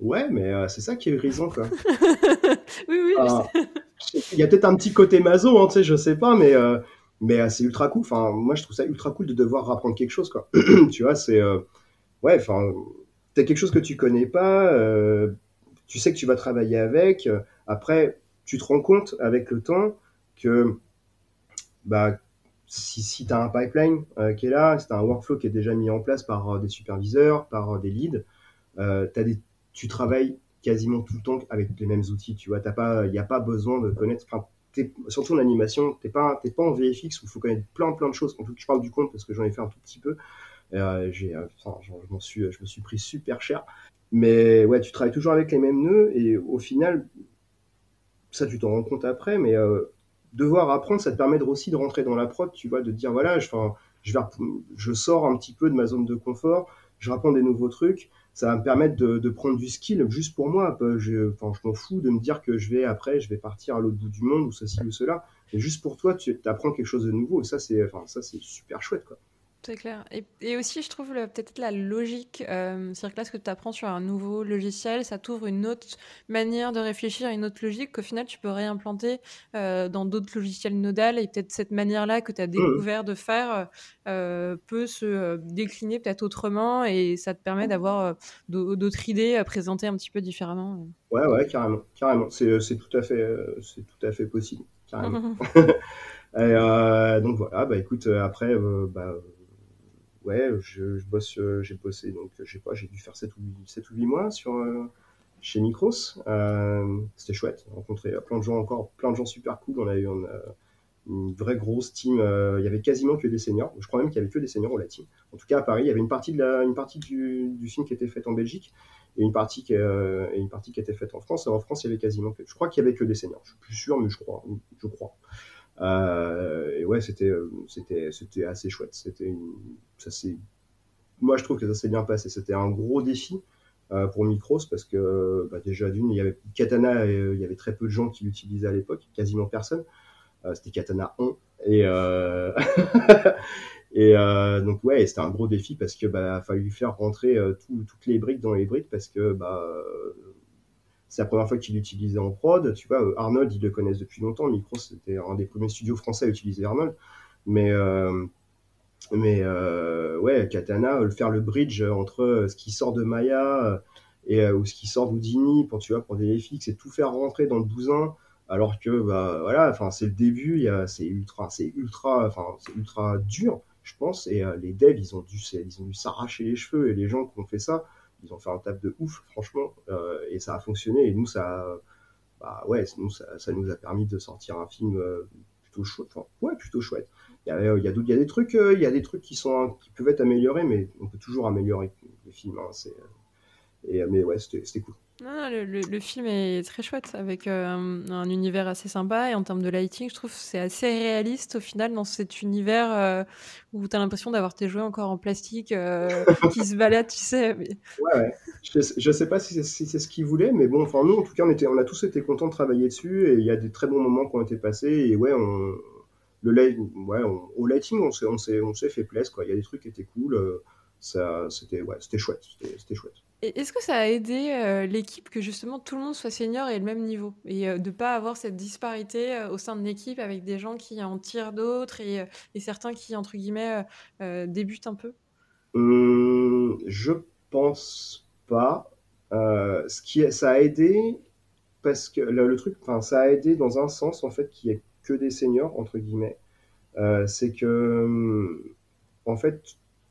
Ouais, mais c'est ça qui est grisant, quoi. oui, oui. Il y a peut-être un petit côté maso, hein, tu sais, je sais pas, mais, mais c'est ultra cool. Enfin, moi, je trouve ça ultra cool de devoir apprendre quelque chose, quoi. tu vois, c'est... ouais, enfin, t'as quelque chose que tu connais pas tu sais que tu vas travailler avec. Après, tu te rends compte avec le temps que bah, si, si tu as un pipeline euh, qui est là, si tu as un workflow qui est déjà mis en place par euh, des superviseurs, par euh, des leads, as des, tu travailles quasiment tout le temps avec les mêmes outils. Tu vois, il n'y a pas besoin de connaître. surtout en animation, tu n'es pas, pas en VFX où il faut connaître plein plein de choses. En tout je parle du compte parce que j'en ai fait un tout petit peu. j'ai, enfin, je, suis, je me suis pris super cher. Mais ouais, tu travailles toujours avec les mêmes nœuds et au final, ça tu t'en rends compte après, mais euh, devoir apprendre, ça te permet aussi de rentrer dans la prod, tu vois, de dire voilà, je, je, vais, je sors un petit peu de ma zone de confort, je rapprends des nouveaux trucs, ça va me permettre de, prendre du skill juste pour moi. Je, enfin, je m'en fous de me dire que je vais après, je vais partir à l'autre bout du monde ou ceci ou cela. Et juste pour toi, tu apprends quelque chose de nouveau et ça, c'est enfin, ça, super chouette, quoi. C'est clair. Et, aussi, je trouve peut-être la logique, euh, c'est-à-dire que là, ce que tu apprends sur un nouveau logiciel, ça t'ouvre une autre manière de réfléchir, une autre logique qu'au final, tu peux réimplanter euh, dans d'autres logiciels nodal. Et peut-être cette manière-là que tu as mmh. découvert de faire euh, peut se décliner peut-être autrement et ça te permet d'avoir d'autres idées à présenter un petit peu différemment. Ouais, ouais, carrément. carrément. C'est, tout, à fait, tout à fait possible. Carrément. et, donc voilà, bah écoute, après, bah, ouais, je, bosse, euh, j'ai bossé, donc je sais pas, j'ai dû faire 7 ou 8, 7 ou 8 mois sur, euh, chez Micros. Euh, c'était chouette, rencontrer plein de gens encore, plein de gens super cool. On a eu une vraie grosse team. il y avait quasiment que des seniors. Je crois même qu'il y avait que des seniors au la team. En tout cas, à Paris, il y avait une partie, du, film qui était faite en Belgique et une partie qui, était faite en France. Et en France, il y avait quasiment que, je crois qu'il y avait que des seniors. Je suis plus sûr, mais je crois, je crois. Euh, et ouais, c'était euh, c'était c'était assez chouette. C'était ça c'est moi je trouve que ça s'est bien passé. C'était un gros défi euh, pour Micros parce que bah, déjà d'une il y avait Katana, il y avait très peu de gens qui l'utilisaient à l'époque, quasiment personne. c'était Katana 1 et et donc ouais, c'était un gros défi parce que bah a fallu faire rentrer toutes les briques dans les briques parce que bah c'est la première fois qu'il l'utilisait en prod. Tu vois, euh, Arnold, ils le connaissent depuis longtemps. Micro, c'était un des premiers studios français à utiliser Arnold. Mais, euh, mais euh, ouais, Katana, faire le bridge entre ce qui sort de Maya et ou ce qui sort d'Houdini pour tu vois pour des FX et tout faire rentrer dans le bousin alors que bah voilà enfin c'est le début c'est ultra c'est ultra enfin c'est ultra dur je pense et les devs ils ont dû ils ont dû s'arracher les cheveux et les gens qui ont fait ça ils ont fait un tap de ouf franchement et ça a fonctionné et nous ça bah ouais nous ça, ça nous a permis de sortir un film plutôt chouette enfin ouais plutôt chouette il y y a, il y a des trucs il y a des trucs qui sont qui peuvent être améliorés mais on peut toujours améliorer les films hein, c'est et, mais ouais, c'était cool. Non, le, le, film est très chouette avec euh, un, univers assez sympa et en termes de lighting, je trouve que c'est assez réaliste au final dans cet univers euh, où tu as l'impression d'avoir tes jouets encore en plastique euh, qui se baladent, tu sais. Ouais, ouais. Je, je sais pas si c'est ce qu'ils voulaient, mais bon, enfin, nous en tout cas, on, était, on a tous été contents de travailler dessus et il y a des très bons moments qui ont été passés et ouais, on, le light, ouais, au lighting, on s'est fait plaisir. Il y a des trucs qui étaient cool, ça, c'était ouais, chouette, c'était chouette. Est-ce que ça a aidé euh, l'équipe que justement tout le monde soit senior et le même niveau? Et euh, de pas avoir cette disparité euh, au sein de l'équipe avec des gens qui en tirent d'autres et, certains qui entre guillemets débutent un peu? Je pense pas. ce qui ça a aidé parce que le, truc, enfin ça a aidé dans un sens en fait qui est que des seniors entre guillemets. c'est que hum, en fait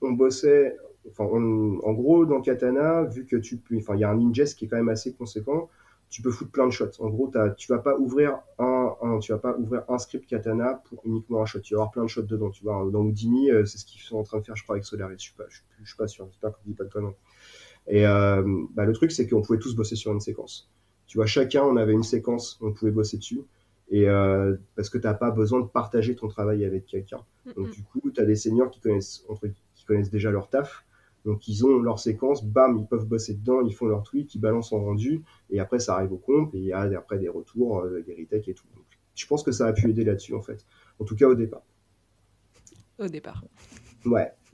on bossait Enfin, en gros, dans Katana, vu que tu peux, enfin, il y a un ingest qui est quand même assez conséquent, tu peux foutre plein de shots. En gros, as, tu vas pas ouvrir un, tu vas pas ouvrir un script Katana pour uniquement un shot. Tu vas avoir plein de shots dedans. Tu vois, dans Houdini, euh, c'est ce qu'ils sont en train de faire, je crois, avec Solaris. Je suis pas, je, suis pas sûr. J'espère que je dis pas de non. Et euh, bah, le truc, c'est qu'on pouvait tous bosser sur une séquence. Tu vois, chacun, on avait une séquence, on pouvait bosser dessus. Et euh, parce que tu n'as pas besoin de partager ton travail avec quelqu'un. Donc, du coup, tu as des seniors qui connaissent, entre, qui connaissent déjà leur taf donc ils ont leur séquence, bam, ils peuvent bosser dedans, ils font leur tweet, ils balancent en rendu, et après ça arrive au comp, et il y a après des retours, euh, des retakes et tout. je pense que ça a pu aider là-dessus en fait. En tout cas au départ. Au départ. Ouais.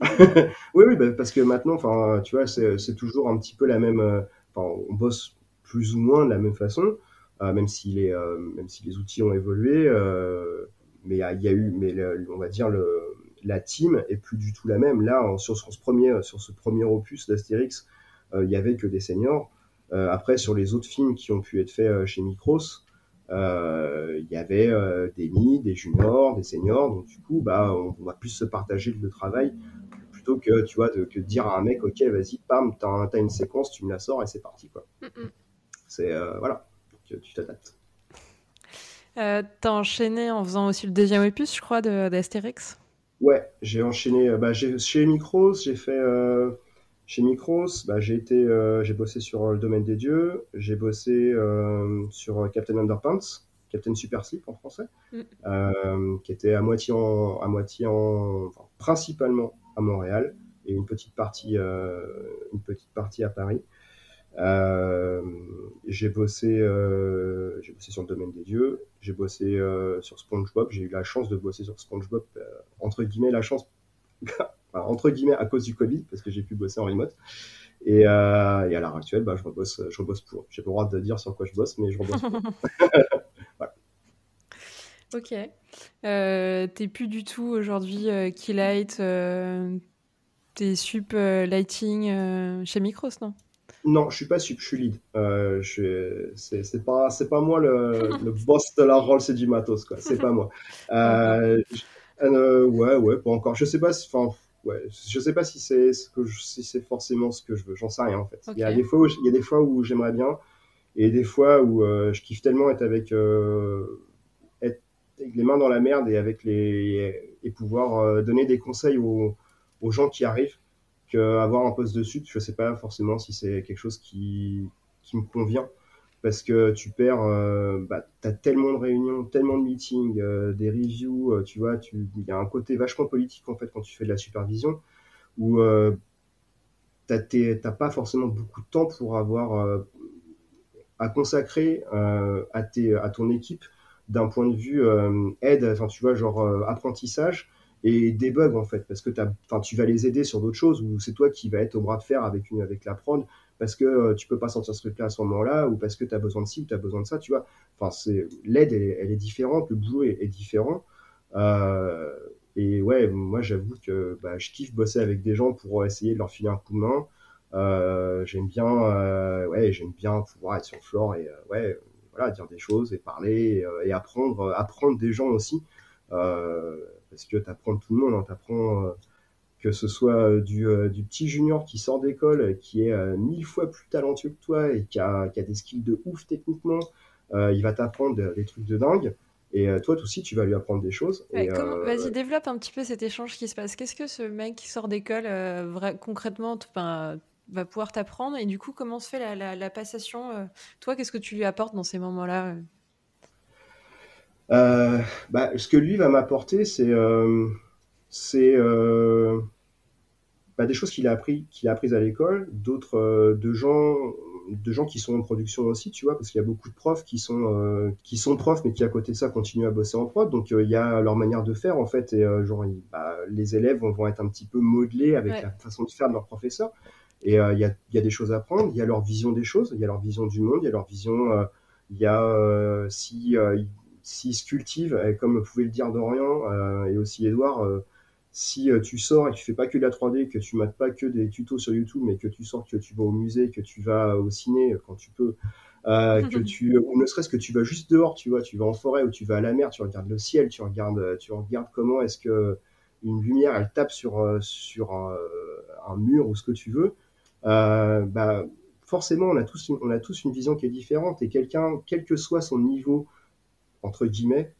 oui, oui, bah, parce que maintenant, enfin, tu vois, c'est toujours un petit peu la même. Euh, on bosse plus ou moins de la même façon, euh, même si les, même si les outils ont évolué. mais il y, a eu, mais on va dire le la team est plus du tout la même. Là, sur, ce premier, sur ce premier opus d'Astérix, euh, il y avait que des seniors. Euh, après, sur les autres films qui ont pu être faits euh, chez Micros, il y avait des mi, des juniors, des seniors. Donc, du coup, bah, on, va plus se partager le travail plutôt que, tu vois, de, que dire à un mec, OK, vas-y, pam, t'as as une séquence, tu me la sors et c'est parti, quoi. C'est, voilà, tu t'adaptes. t'as enchaîné en faisant aussi le deuxième opus, je crois, d'Astérix? Ouais, j'ai enchaîné. Euh, bah, chez Micros, j'ai fait. Euh, chez Micros, bah, j'ai été, euh, j'ai bossé sur le domaine des dieux. J'ai bossé sur Captain Underpants, Captain Super Slip en français, mm. qui était à moitié en, à moitié en, enfin, principalement à Montréal et une petite partie, une petite partie à Paris. Euh, j'ai bossé, euh, j'ai bossé sur le domaine des dieux, j'ai bossé euh, sur SpongeBob, j'ai eu la chance de bosser sur SpongeBob, entre guillemets la chance, entre guillemets à cause du Covid, parce que j'ai pu bosser en remote. Et, et à l'heure actuelle, bah, je rebosse, je rebosse pour. J'ai pas le droit de dire sur quoi je bosse, mais je rebosse pour. voilà. Ok. Euh, T'es plus du tout aujourd'hui euh, Keylight, t'es sup lighting chez Micros, non? Non, je suis pas sup, je suis lead. Euh, c'est pas, c'est pas moi le, le, boss de la rôle, c'est du matos, quoi. C'est pas moi. Euh, euh, ouais, ouais, pas encore. Je sais pas si, enfin, ouais, je sais pas si c'est ce que si c'est forcément ce que je veux. J'en sais rien en fait. Il y a des fois où, il y a des fois où j'aimerais bien et des fois où je kiffe tellement être avec, être avec les mains dans la merde et avec les et pouvoir donner des conseils aux, aux gens qui arrivent avoir un poste de suite, je sais pas forcément si c'est quelque chose qui, qui me convient. Parce que tu perds, euh, bah, tu as tellement de réunions, tellement de meetings, euh, des reviews, euh, tu vois, il y a un côté vachement politique en fait quand tu fais de la supervision où tu n'as pas forcément beaucoup de temps pour avoir à consacrer à, tes, à ton équipe d'un point de vue aide, enfin tu vois, genre apprentissage et debug en fait parce que tu vas les aider sur d'autres choses ou c'est toi qui vas être au bras de fer avec une avec la prod parce que euh, tu peux pas sortir ce truc là à ce moment-là ou parce que tu as besoin de ci ou tu as besoin de ça tu vois. Enfin c'est l'aide elle, est différente le boulot est, différent. Euh, et ouais moi j'avoue que bah, je kiffe bosser avec des gens pour essayer de leur filer un coup de main. J'aime bien, ouais, j'aime bien pouvoir être sur le floor et ouais, voilà, dire des choses et parler et, apprendre, apprendre des gens aussi, parce que tu apprends tout le monde, hein, tu apprends que ce soit du, du, petit junior qui sort d'école, qui est mille fois plus talentueux que toi et qui a, qui a des skills de ouf techniquement, il va t'apprendre des trucs de dingue. Et euh, toi aussi, tu vas lui apprendre des choses. Euh, vas-y, développe un petit peu cet échange qui se passe. Qu'est-ce que ce mec qui sort d'école, euh, concrètement, va pouvoir t'apprendre? Et du coup, comment se fait la, passation Toi, qu'est-ce que tu lui apportes dans ces moments-là? Bah, Ce que lui va m'apporter, c'est c'est bah, des choses qu'il a appris, qu'il a apprises à l'école, d'autres de gens de gens qui sont en production aussi, tu vois, parce qu'il y a beaucoup de profs qui sont euh, qui sont profs, mais qui à côté de ça continuent à bosser en prod. Donc euh, il y a leur manière de faire en fait, et euh, genre bah, les élèves vont, être un petit peu modelés avec la façon de faire de leur professeur. Et il y a, y, a, des choses à apprendre, il y a leur vision des choses, il y a leur vision du monde, il y a leur vision, il y a si s'ils se cultivent, comme pouvait le dire Dorian et aussi Edouard si euh, tu sors et que tu fais pas que de la 3D, que tu mates pas que des tutos sur YouTube, mais que tu sors, que tu vas au musée, que tu vas au ciné quand tu peux, euh, que tu, ou ne serait-ce que tu vas juste dehors, tu vois, tu vas en forêt ou tu vas à la mer, tu regardes le ciel, tu regardes, tu regardes comment est-ce que une lumière elle tape sur euh, sur un, mur ou ce que tu veux, bah forcément on a tous une, on a tous une vision qui est différente et quelqu'un, quel que soit son niveau entre guillemets,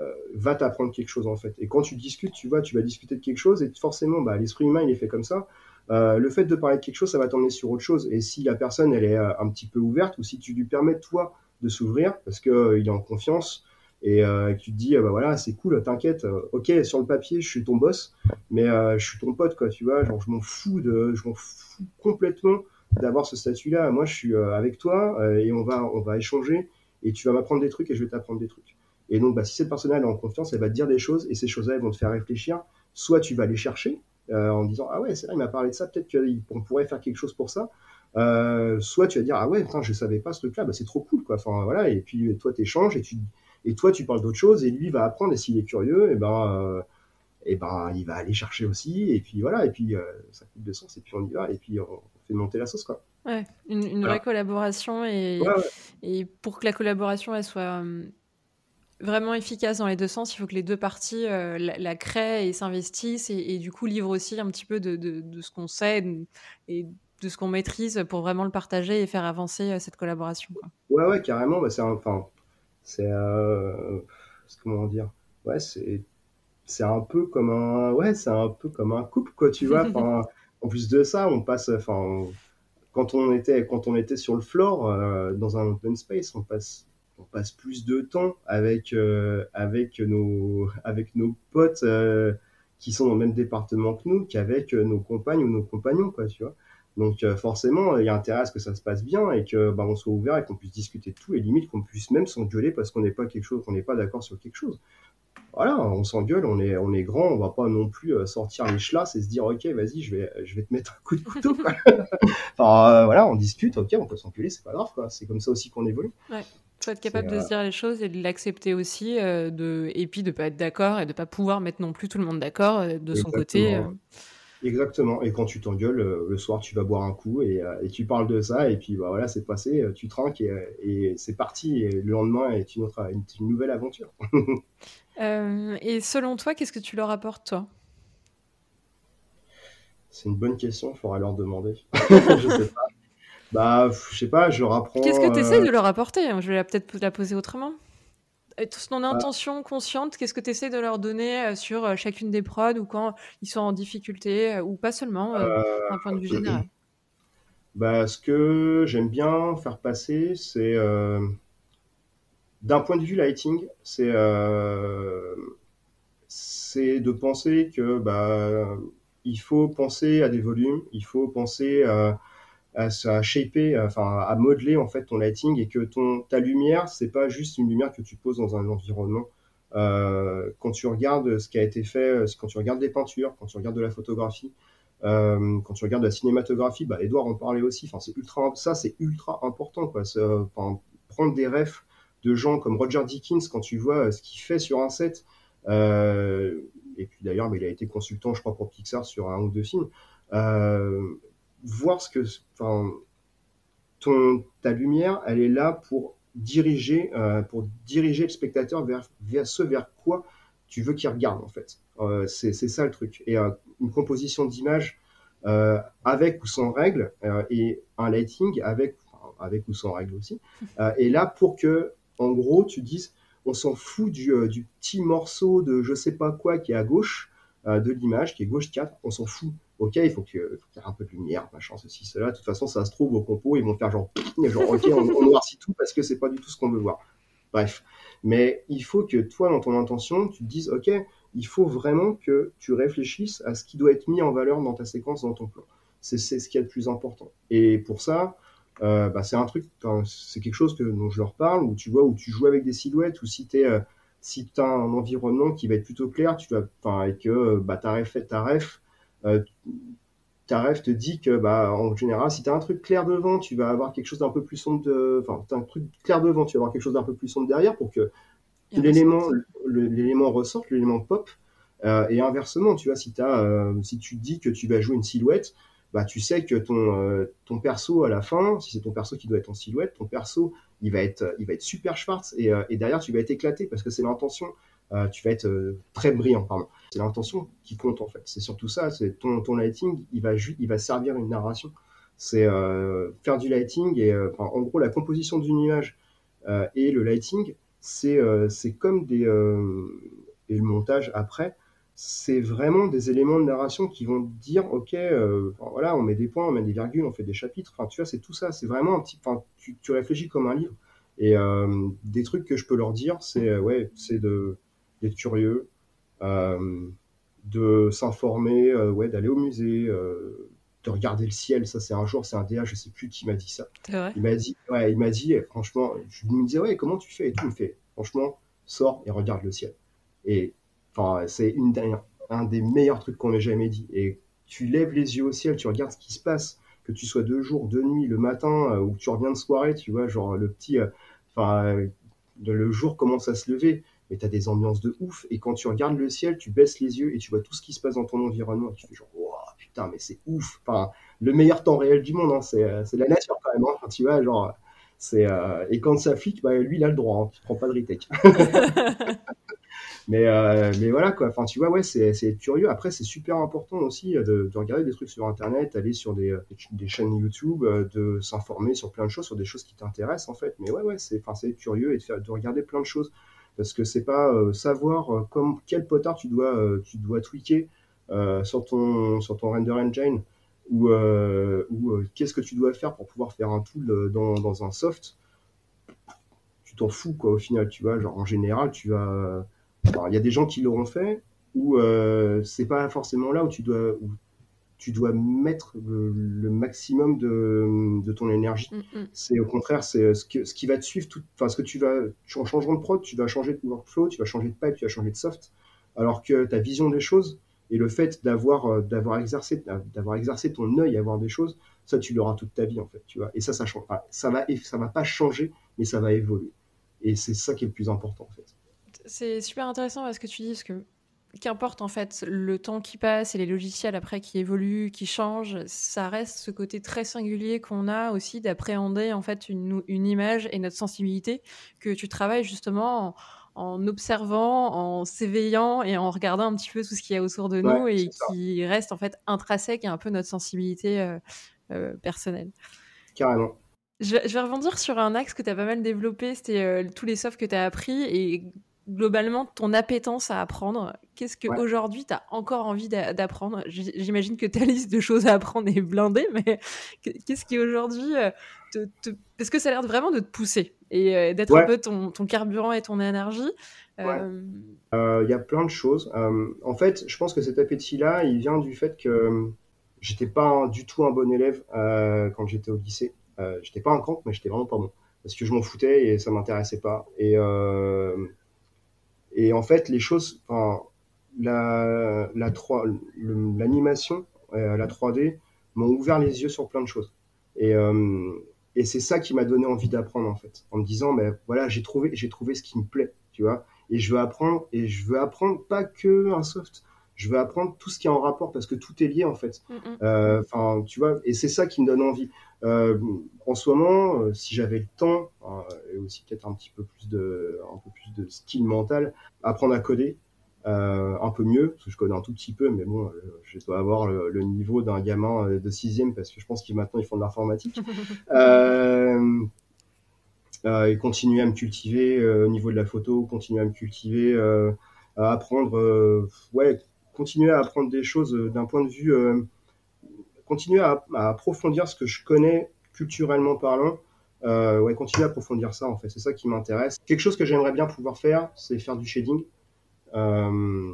euh, va t'apprendre quelque chose en fait. Et quand tu discutes, tu vois, tu vas discuter de quelque chose et forcément, bah, l'esprit humain, il est fait comme ça. Euh, le fait de parler de quelque chose, ça va t'emmener sur autre chose. Et si la personne, elle est euh, un petit peu ouverte, ou si tu lui permets, toi, de s'ouvrir, parce qu'il il est en confiance, et que tu te dis, bah voilà, c'est cool, t'inquiète, ok, sur le papier, je suis ton boss, mais je suis ton pote, quoi, tu vois, genre, je m'en fous de, je m'en fous complètement d'avoir ce statut-là. Moi, je suis avec toi, et on va, on va échanger, et tu vas m'apprendre des trucs, et je vais t'apprendre des trucs. Et donc, bah, si cette personne est en confiance, elle va te dire des choses et ces choses-là, elles vont te faire réfléchir. Soit tu vas les chercher euh, en disant Ah ouais, c'est vrai, il m'a parlé de ça, peut-être qu'on pourrait faire quelque chose pour ça. Euh, soit tu vas dire Ah ouais, putain, je savais pas ce truc-là, bah, c'est trop cool, quoi. Enfin, voilà, et puis toi, tu échanges et, et toi, tu parles d'autre chose et lui va apprendre et s'il est curieux, et ben. Euh, et ben, il va aller chercher aussi, et puis voilà, et puis ça coûte de sens, et puis on y va, et puis on fait monter la sauce, quoi. Ouais, une, vraie collaboration, et, et pour que la collaboration, elle soit vraiment efficace dans les deux sens. Il faut que les deux parties euh, la, créent et s'investissent et, du coup livrent aussi un petit peu de, de, ce qu'on sait et de ce qu'on maîtrise pour vraiment le partager et faire avancer euh, cette collaboration. Quoi. Ouais, ouais, carrément. Bah, c'est enfin, c'est euh, comment dire. Ouais, c'est c'est un peu comme un ouais, c'est un peu comme un couple quoi, tu vois. en plus de ça, on passe enfin quand on était quand on était sur le floor dans un open space, on passe on passe plus de temps avec euh, avec nos avec nos potes euh, qui sont dans le même département que nous qu'avec euh, nos compagnes ou nos compagnons quoi tu vois. Donc forcément il y a intérêt à ce que ça se passe bien et que bah, on soit ouvert et qu'on puisse discuter de tout et limite qu'on puisse même s'engueuler parce qu'on n'est pas quelque chose qu'on n'est pas d'accord sur quelque chose voilà, on s'engueule, on est, on est grand, on va pas non plus sortir les chlasses et se dire ok vas-y je vais, je vais te mettre un coup de couteau. enfin voilà, on discute, ok on peut s'engueuler, c'est pas grave quoi, c'est comme ça aussi qu'on évolue. Ouais faut être capable de se dire les choses et de l'accepter aussi, euh, de... et puis de pas être d'accord et de pas pouvoir mettre non plus tout le monde d'accord euh, de son côté. Euh. Exactement. Et quand tu t'engueules, le soir, tu vas boire un coup et, et, tu parles de ça, et puis bah, voilà, c'est passé, tu tranques et, et c'est parti. Et le lendemain est une, autre, une, nouvelle aventure. et selon toi, qu'est-ce que tu leur apportes, toi? C'est une bonne question, il faudra leur demander. je sais pas. Bah, je sais pas, je leur Qu'est-ce que tu essaies euh, de leur apporter? Je vais peut-être la poser autrement. Ton intention consciente, qu'est-ce que tu essaies de leur donner euh, sur euh, chacune des prods ou quand ils sont en difficulté ou pas seulement d'un point de vue général? Bah, Ce que j'aime bien faire passer, c'est d'un point de vue lighting, c'est c'est de penser que bah, il faut penser à des volumes, il faut penser à à, à shaper, enfin à modeler en fait ton lighting et que ton ta lumière c'est pas juste une lumière que tu poses dans un environnement. Euh, quand tu regardes ce qui a été fait, euh, quand tu regardes les peintures, quand tu regardes de la photographie, euh, quand tu regardes la cinématographie, bah Edouard en parlait aussi. Enfin c'est ultra, ça c'est ultra important quoi. Prendre des refs de gens comme Roger Dickens quand tu vois ce qu'il fait sur un set. Euh, et puis d'ailleurs, il a été consultant, je crois, pour Pixar sur un ou deux films. Euh, voir ce que, enfin, ton, ta lumière, elle est là pour diriger, euh, pour diriger le spectateur vers, vers ce vers quoi tu veux qu'il regarde en fait. Euh, c'est ça le truc. Et euh, une composition d'image avec ou sans règles et un lighting avec, avec ou sans règles aussi. et là pour que, en gros, tu dises, on s'en fout du, du, petit morceau de je sais pas quoi qui est à gauche de l'image, qui est gauche 4, on s'en fout ok, il faut qu'il y ait un peu de lumière, machin, ceci, cela. De toute façon, ça se trouve au compo, ils vont faire genre, genre ok, on, on noircit tout parce que c'est pas du tout ce qu'on veut voir. Bref. Mais il faut que toi, dans ton intention, tu te dises, ok, il faut vraiment que tu réfléchisses à ce qui doit être mis en valeur dans ta séquence, dans ton plan. C'est ce qui est le plus important. Et pour ça, euh, bah, c'est un truc, c'est quelque chose que, dont je leur parle, où tu vois, où tu joues avec des silhouettes, ou si tu euh, si as un environnement qui va être plutôt clair, tu vas, enfin, et que bah, ta ref, ta ref euh, ta rêve te dit que, bah, en général, si tu as un truc clair devant, tu vas avoir quelque chose d'un peu plus sombre. Enfin, tu un truc clair devant, tu vas avoir quelque chose d'un peu plus sombre derrière pour que l'élément, l'élément ressorte, l'élément pop. Euh, et inversement, tu vois, si, as, euh, si tu dis que tu vas jouer une silhouette, bah, tu sais que ton, ton perso à la fin, si c'est ton perso qui doit être en silhouette, ton perso, il va être, il va être super schwarz et, et derrière, tu vas être éclaté parce que c'est l'intention. tu vas être très brillant, pardon. C'est l'intention qui compte en fait. C'est surtout ça. C'est ton, ton lighting, il va, il va servir une narration. C'est euh, faire du lighting et euh, en gros la composition d'une image euh, et le lighting, c'est c'est comme des et le montage après, c'est vraiment des éléments de narration qui vont dire ok, voilà, on met des points, on met des virgules, on fait des chapitres. Enfin, tu vois, c'est tout ça. C'est vraiment un petit. Enfin, tu, tu réfléchis comme un livre. Et des trucs que je peux leur dire, c'est ouais, c'est de d'être curieux, euh, de s'informer, euh, ouais, d'aller au musée, euh, de regarder le ciel. Ça, c'est un jour, c'est un DA, je sais plus qui m'a dit ça. Il m'a dit, ouais, il m'a dit, franchement, je me disais, ouais, comment tu fais et tout. Il me fait, franchement, sors et regarde le ciel. Et enfin, c'est un des meilleurs trucs qu'on ait jamais dit. Et tu lèves les yeux au ciel, tu regardes ce qui se passe, que tu sois de jour, de nuit, le matin, ou que tu reviens de soirée, tu vois, genre le petit, enfin, le jour commence à se lever mais tu as des ambiances de ouf. Et quand tu regardes le ciel, tu baisses les yeux et tu vois tout ce qui se passe dans ton environnement. Et tu fais genre, wow, putain, mais c'est ouf. Enfin, le meilleur temps réel du monde, hein, c'est, euh, la nature quand même. Hein. tu vois, genre, euh, et quand ça flique, bah, lui, il a le droit. Hein, il prend pas de retake. mais, euh, mais voilà, quoi. Enfin, tu vois, ouais, c'est, curieux. Après, c'est super important aussi de, de, regarder des trucs sur Internet, aller sur des, des chaînes YouTube, de s'informer sur plein de choses, sur des choses qui t'intéressent, en fait. Mais ouais, ouais, c'est, curieux et de, faire, de regarder plein de choses parce que c'est pas euh, savoir euh, comme quel potard tu dois euh, tu dois tweaker sur ton sur ton render engine ou, ou qu'est-ce que tu dois faire pour pouvoir faire un tool dans, dans un soft tu t'en fous quoi au final tu vois genre en général tu vas il y a des gens qui l'auront fait ou c'est pas forcément là où tu dois tu dois mettre le, maximum de, de, ton énergie. Mm, mm. C'est au contraire, c'est ce, ce qui va te suivre, enfin ce que tu vas, en changeant de prod, tu vas changer de workflow, tu vas changer de pipe, tu vas changer de soft, alors que ta vision des choses et le fait d'avoir euh, d'avoir exercé d'avoir exercé ton œil à voir des choses, ça tu l'auras toute ta vie en fait, tu vois. Et ça, ça change pas, ça va, ça va pas changer, mais ça va évoluer. Et c'est ça qui est le plus important en fait. C'est super intéressant parce que tu dis que qu'importe en fait le temps qui passe et les logiciels après qui évoluent, qui changent, ça reste ce côté très singulier qu'on a aussi d'appréhender en fait une, une, image et notre sensibilité que tu travailles justement en, observant, en s'éveillant et en regardant un petit peu tout ce qu'il y a autour de nous et qui reste en fait intrinsèque et un peu notre sensibilité euh, euh, personnelle. Carrément. Je, vais rebondir sur un axe que tu as pas mal développé, c'était euh, tous les softs que tu as appris et globalement ton appétence à apprendre Qu'est-ce qu'aujourd'hui tu as encore envie d'apprendre? J'imagine que ta liste de choses à apprendre est blindée, mais qu'est-ce qui aujourd'hui euh, te, Est-ce que ça a l'air vraiment de te pousser et euh, d'être un peu ton, carburant et ton énergie? Euh, Il y a plein de choses. en fait, je pense que cet appétit-là, il vient du fait que j'étais pas du tout un bon élève quand j'étais au lycée. j'étais pas un camp, mais j'étais vraiment pas bon. Parce que je m'en foutais et ça m'intéressait pas. Et et en fait, les choses, enfin, la, la 3, l'animation, euh, la 3D m'ont ouvert les yeux sur plein de choses. Et, euh, et c'est ça qui m'a donné envie d'apprendre en fait, en me disant, mais voilà, j'ai trouvé, j'ai trouvé ce qui me plaît, tu vois. Et je veux apprendre, et je veux apprendre pas que un soft. je veux apprendre tout ce qui est en rapport parce que tout est lié en fait. Mm, mm. Euh, Enfin, tu vois, et c'est ça qui me donne envie. Euh, en ce moment, euh, si j'avais le temps euh, et aussi peut-être un petit peu plus de, un peu plus de style mental, apprendre à coder. euh, un peu mieux, parce que je connais un tout petit peu, mais bon, je dois avoir le, le niveau d'un gamin de sixième, parce que je pense qu'ils maintenant ils font de l'informatique. Euh, euh, et continuer à me cultiver au niveau de la photo, continuer à me cultiver, à apprendre, ouais, continuer à apprendre des choses d'un point de vue, continuer à, approfondir ce que je connais culturellement parlant. Euh, ouais, continuer à approfondir ça en fait, c'est ça qui m'intéresse. Quelque chose que j'aimerais bien pouvoir faire, c'est faire du shading. Euh,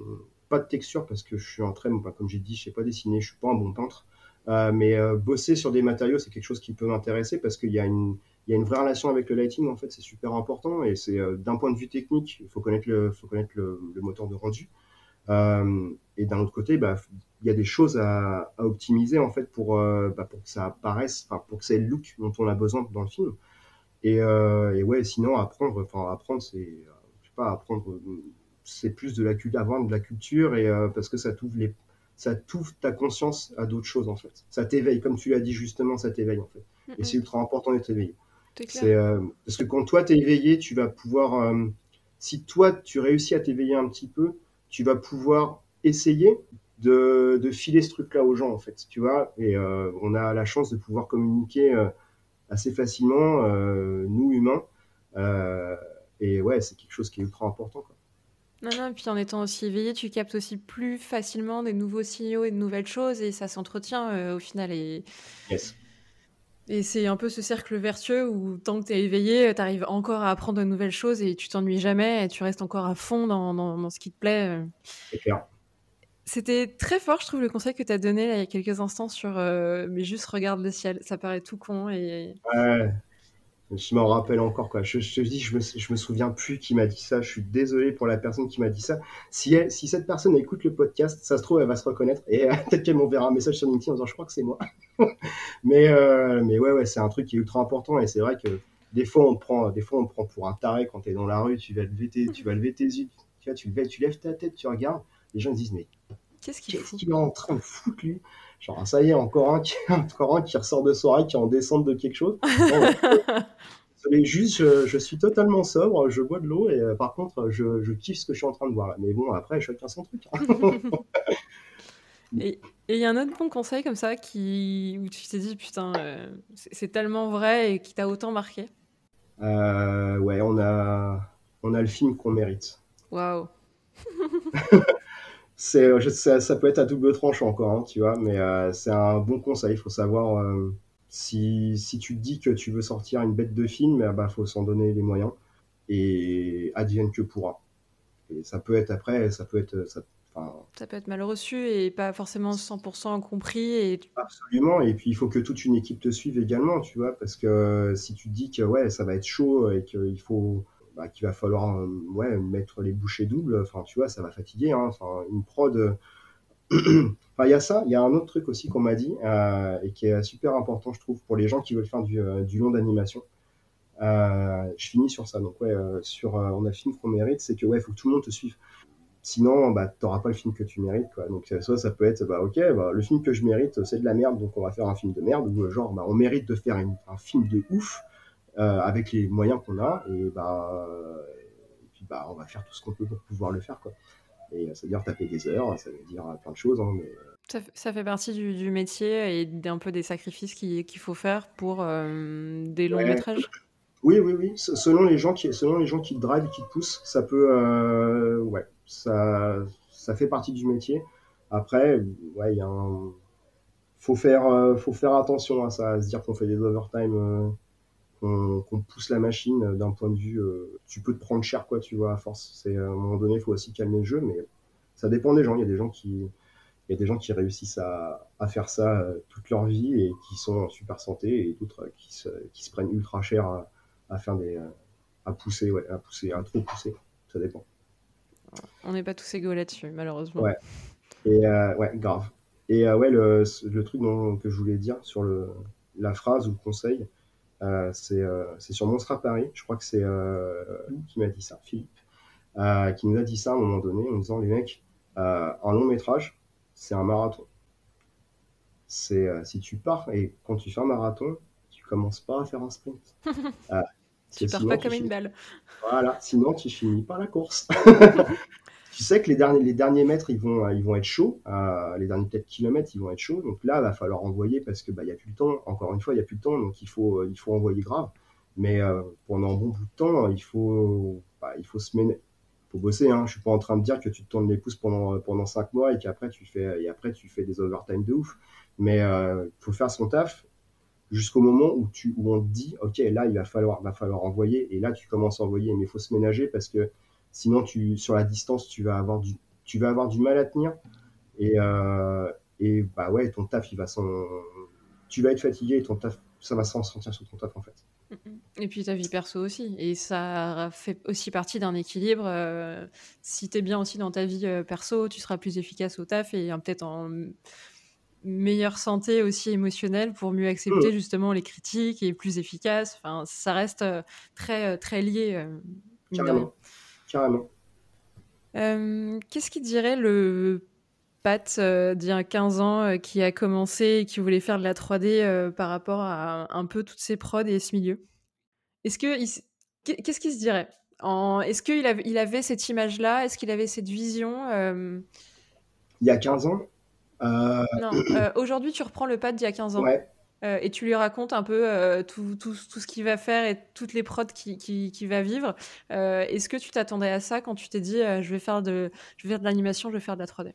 pas de texture parce que je suis en train, bah, comme j'ai dit, je sais pas dessiner, je suis pas un bon peintre. Euh, mais bosser sur des matériaux, c'est quelque chose qui peut m'intéresser parce qu'il y a une, vraie relation avec le lighting en fait, c'est super important et c'est d'un point de vue technique, il faut connaître le moteur de rendu. Euh, et d'un autre côté, bah, il y a des choses à, à optimiser en fait pour, euh, bah, pour que ça apparaisse, enfin pour que c'est le look dont on a besoin dans le film. Et, euh, et ouais, sinon apprendre, enfin apprendre, c'est, je sais pas, apprendre, c'est plus de la culture, avoir de la culture et euh, parce que ça t'ouvre les, ça t'ouvre ta conscience à d'autres choses en fait. Ça t'éveille, comme tu l'as dit justement, ça t'éveille en fait. Mm, Et c'est ultra important d'être éveillé. C'est parce que quand toi t'es éveillé, tu vas pouvoir, si toi tu réussis à t'éveiller un petit peu, tu vas pouvoir essayer de, de filer ce truc-là aux gens en fait, tu vois. Et euh, on a la chance de pouvoir communiquer euh, assez facilement, euh, nous humains. Et ouais, c'est quelque chose qui est ultra important. Quoi. Non, non, puis en étant aussi éveillé, tu captes aussi plus facilement des nouveaux signaux et de nouvelles choses, et ça s'entretient au final. Et, Yes. Et c'est un peu ce cercle vertueux où tant que tu es éveillé, tu arrives encore à apprendre de nouvelles choses et tu t'ennuies jamais, et tu restes encore à fond dans, dans- dans ce qui te plaît. euh. C'est clair. C'était très fort, je trouve, le conseil que tu as donné là, il y a quelques instants sur euh, mais juste regarde le ciel. Ça paraît tout con et. Ouais. Je m'en rappelle encore quoi. Je, te dis, je me, je me souviens plus qui m'a dit ça. Je suis désolé pour la personne qui m'a dit ça. Si, elle, si cette personne écoute le podcast, ça se trouve, elle va se reconnaître et euh, peut-être qu'elle m'enverra un message sur LinkedIn en disant je crois que c'est moi. mais, euh, mais ouais, ouais, c'est un truc qui est ultra important et c'est vrai que des fois on prend, des fois on prend pour un taré quand t'es dans la rue. Tu vas lever tes, tu vas lever tes yeux, tu vois, tu lèves, tu lèves ta tête, tu regardes. Les gens ils disent mais Qu'est-ce qu'il qu'il est en train de foutre lui? Genre ça y est, encore un qui, encore un qui ressort de soirée, qui est en descente de quelque chose. Désolé, juste, je, je suis totalement sobre, je bois de l'eau et euh, par contre, je, je kiffe ce que je suis en train de voir là. Mais bon, après, chacun son truc. hein. Et il y a un autre bon conseil comme ça qui... où tu t'es dit, putain, euh, c'est c'est tellement vrai et qui t'a autant marqué? Euh, ouais, on a, on a le film qu'on mérite. Waouh. C'est, euh, ça, ça peut être à double tranchant encore, hein, tu vois, mais euh, c'est un bon conseil. Il faut savoir euh, si, si tu te dis que tu veux sortir une bête de film, eh ben, faut s'en donner les moyens et advienne que pourra. Et ça peut être après, ça peut être, ça, Ça peut être mal reçu et pas forcément 100% compris. Et Absolument, et puis il faut que toute une équipe te suive également, tu vois, parce que si tu te dis que ouais, ça va être chaud et qu'il faut, bah, qu'il va falloir euh, ouais, mettre les bouchées doubles, enfin tu vois, ça va fatiguer, hein, enfin une prod. euh, Enfin, il y a ça, il y a un autre truc aussi qu'on m'a dit euh, et qui est super important, je trouve, pour les gens qui veulent faire du, long d'animation. Je finis sur ça, donc ouais, sur on a le film qu'on mérite, c'est que ouais, faut que tout le monde te suive. Sinon, bah, t'auras pas le film que tu mérites, quoi. Donc, soit ça peut être, bah, ok, bah, le film que je mérite, c'est de la merde, donc on va faire un film de merde, ou genre, bah, on mérite de faire un film de ouf, euh, avec les moyens qu'on a, et bah, euh, et puis, bah, on va faire tout ce qu'on peut pour pouvoir le faire, quoi. Et euh, ça veut dire taper des heures, ça veut dire plein de choses, hein, mais ça, fait partie du, du métier et d'un peu des sacrifices qui- qu'il faut faire pour euh, des longs Ouais. métrages. Oui, oui, oui. Selon les gens qui, selon les gens qui te drivent qui te poussent, ça peut, euh, ouais, ça, ça fait partie du métier. Après, ouais, il un, faut faire, euh, faut faire attention à ça, à se dire qu'on fait des overtime, qu'on qu'on pousse la machine euh, d'un point de vue, euh, tu peux te prendre cher, quoi, tu vois, à force. C'est, euh, à un moment donné, il faut aussi calmer le jeu, mais ça dépend des gens. Il y a des gens qui, il y a des gens qui réussissent à, à faire ça euh, toute leur vie et qui sont en super santé et d'autres euh, qui se, qui se prennent ultra cher à, à faire des, euh, à pousser, ouais, à pousser, à trop pousser. Ça dépend. On n'est pas tous égaux là-dessus, malheureusement. Ouais. Et euh, ouais, grave. Et euh, ouais, le, le truc dont, que je voulais dire sur le, la phrase ou le conseil, euh, c'est euh, c'est sur Monstre à Paris. Je crois que c'est euh, Lou qui m'a dit ça, Philippe, euh, qui nous a dit ça à un moment donné en disant les mecs, un long métrage, c'est un marathon. C'est si tu pars et quand tu fais un marathon, tu commences pas à faire un sprint. tu pars pas comme une balle. Voilà, sinon tu finis pas la course. tu sais que les derniers, les derniers mètres, ils vont, ils vont être chauds. Euh, les derniers peut-être kilomètres, ils vont être chauds. Donc là, il va falloir envoyer parce que bah, a plus le temps. Encore une fois, il y a plus le temps, donc il faut, il faut envoyer grave. Mais euh, pendant un bon bout de temps, il faut, bah, il faut se mener. Faut bosser. Hein. Je suis pas en train de dire que tu te tournes les pouces pendant pendant mois et qu'après tu fais tu fais des overtime de ouf. Mais euh, faut faire son taf jusqu'au moment où tu où on te dit ok là il va falloir va falloir envoyer et là tu commences à envoyer mais il faut se ménager parce que Sinon, tu, sur la distance, tu vas avoir du, tu vas avoir du mal à tenir. Et, euh, et bah ouais, ton taf, il va s'en, tu vas être fatigué et ton taf, ça va s'en sentir sur ton taf en fait. Et puis ta vie perso aussi. Et ça fait aussi partie d'un équilibre. Euh, si tu es bien aussi dans ta vie euh, perso, tu seras plus efficace au taf et peut-être en meilleure santé aussi émotionnelle pour mieux accepter mmh. justement les critiques et plus efficace. Enfin, ça reste très, très lié. Carrément. Carrément. Euh, qu'est-ce qui dirait le Pat euh, d'il y a 15 ans euh, qui a commencé et qui voulait faire de la 3D par rapport à un peu toutes ces prods et ce milieu? Est-ce que qu'est-ce qu'il se dirait? Est-ce qu'il avait, il avait cette image-là? Est-ce qu'il avait cette vision Il y a 15 ans? Non, aujourd'hui tu reprends le Pat d'il y a 15 ans. Ouais. Euh, et tu lui racontes un peu euh, tout, tout, tout, ce qu'il va faire et toutes les prods qu'il qui, qui va vivre. Euh, est-ce que tu t'attendais à ça quand tu t'es dit je vais faire de, je vais faire de l'animation, je vais faire de la 3D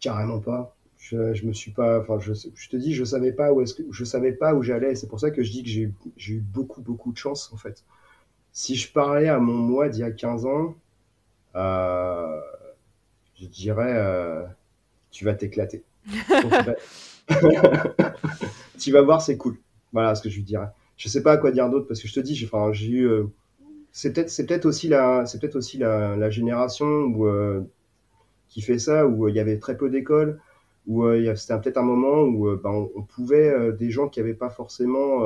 Carrément pas. Je, je me suis pas, enfin, je, je, te dis, je savais pas où est-ce que, je savais pas où j'allais. C'est pour ça que je dis que j'ai eu beaucoup, beaucoup de chance en fait. Si je parlais à mon moi d'il y a 15 ans, je dirais, tu vas t'éclater. tu vas voir, c'est cool. Voilà ce que je lui dirais. Je sais pas à quoi dire d'autre parce que je te dis, j'ai eu. Euh, c'est peut-être, aussi la, génération euh, qui fait ça, où euh, il y avait très peu d'écoles, où c'était peut-être un moment où ben, on, pouvait des gens qui n'avaient pas forcément,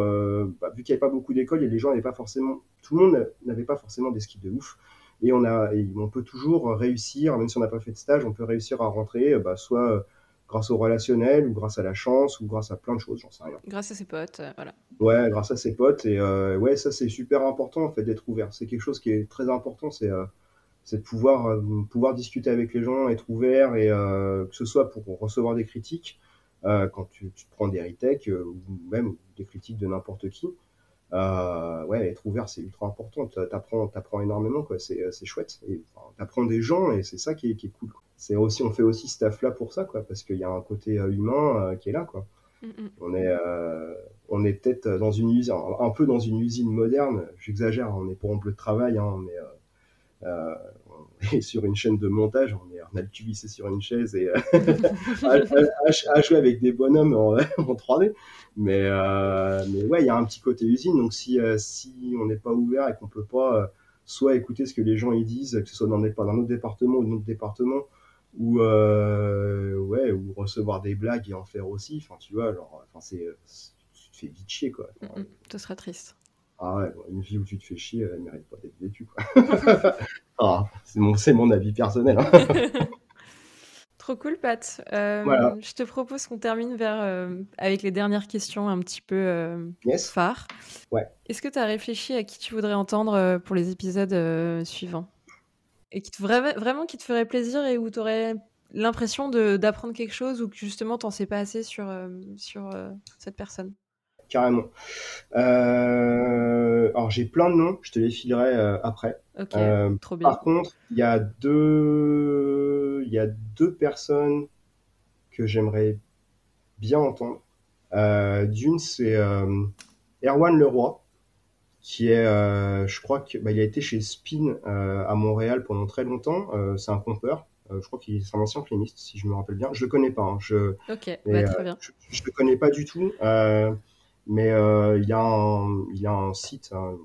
bah, vu qu'il n'y avait pas beaucoup d'écoles, et les gens n'avaient pas forcément, tout le monde n'avait pas forcément des skis de ouf. Et on peut toujours réussir, même si on n'a pas fait de stage, on peut réussir à rentrer, bah, soit grâce au relationnel ou grâce à la chance ou grâce à plein de choses, j'en sais rien. Grâce à ses potes, euh, voilà. Ouais, grâce à ses potes et euh, ouais, ça c'est super important en fait d'être ouvert. C'est quelque chose qui est très important, c'est euh, de pouvoir pouvoir discuter avec les gens, être ouvert et que ce soit pour recevoir des critiques quand tu, tu, prends des retakes ou même des critiques de n'importe qui. Ouais, être ouvert, c'est ultra important. T'apprends, apprends énormément, quoi. C'est, chouette. Et t'apprends des gens et c'est ça qui est, qui est cool c'est aussi, on fait aussi ce taf là pour ça, quoi, parce qu'il y a un côté euh, humain euh, qui est là, quoi. Mm. On est, euh, on est peut-être dans une usine, un peu dans une usine moderne. J'exagère, on est pour un peu de travail, hein, on est, sur une chaîne de montage, on, est, on a le QVC sur une chaise et à, jouer avec des bonhommes en, 3D. Mais, mais ouais, il y a un petit côté usine. Donc si, si on n'est pas ouvert et qu'on peut pas soit écouter ce que les gens ils disent, que ce soit dans, dans notre département ou dans notre département, ou euh, ouais ou recevoir des blagues et en faire aussi enfin tu vois genre enfin c'est tu te fais vite chier quoi mm, mm, ce serait triste ah ouais une vie où tu te fais chier elle mérite pas d'être vécue quoi ah, c'est mon mon avis personnel hein. Trop cool, Pat. Euh, je te propose qu'on termine vers, euh, avec les dernières questions un petit peu euh, phares. Ouais. Est-ce que tu as réfléchi à qui tu voudrais entendre pour les épisodes suivants? Et qui te, vraiment qui te ferait plaisir et où tu aurais l'impression d'apprendre quelque chose ou que justement tu n'en sais pas assez sur, sur cette personne? Carrément. Euh, alors j'ai plein de noms, je te les filerai après. Ok, trop bien. Par contre, il y a deux, il y a deux personnes que j'aimerais bien entendre. D'une, c'est Erwan Leroy qui est, euh, je crois qu'il bah, a été chez Spin euh, à Montréal pendant très longtemps. Euh, c'est un compeur. je crois qu'il est un ancien flémiste, si je me rappelle bien. Je le connais pas. Hein. Je, ok, bah, très bien. Je, je, le connais pas du tout. Mais il y a un, il y a un site, un,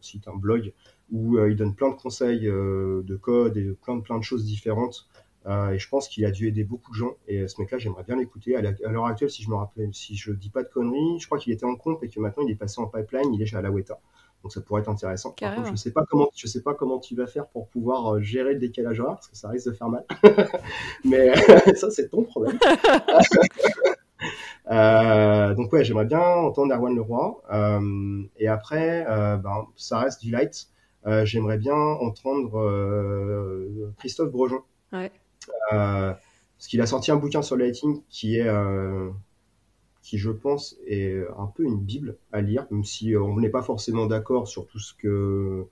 site, un blog où il donne plein de conseils de code et plein de plein de choses différentes. Euh, et je pense qu'il a dû aider beaucoup de gens. Et ce mec-là, j'aimerais bien l'écouter. À l'heure actuelle, si je me rappelle, si je dis pas de conneries, je crois qu'il était en compte et que maintenant il est passé en pipeline. Il est chez Alaweta. Donc ça pourrait être intéressant. Contre, je sais pas comment, je sais pas comment tu vas faire pour pouvoir euh, gérer le décalage horaire, parce que ça risque de faire mal. Mais ça, c'est ton problème. Euh, donc ouais, j'aimerais bien entendre Erwan Leroy. Euh, et après, euh, ben, ça reste du light. J'aimerais bien entendre Christophe Brejon. Ouais. Parce qu'il a sorti un bouquin sur le lighting qui est, qui je pense est un peu une bible à lire, même si on n'est pas forcément d'accord sur tout ce que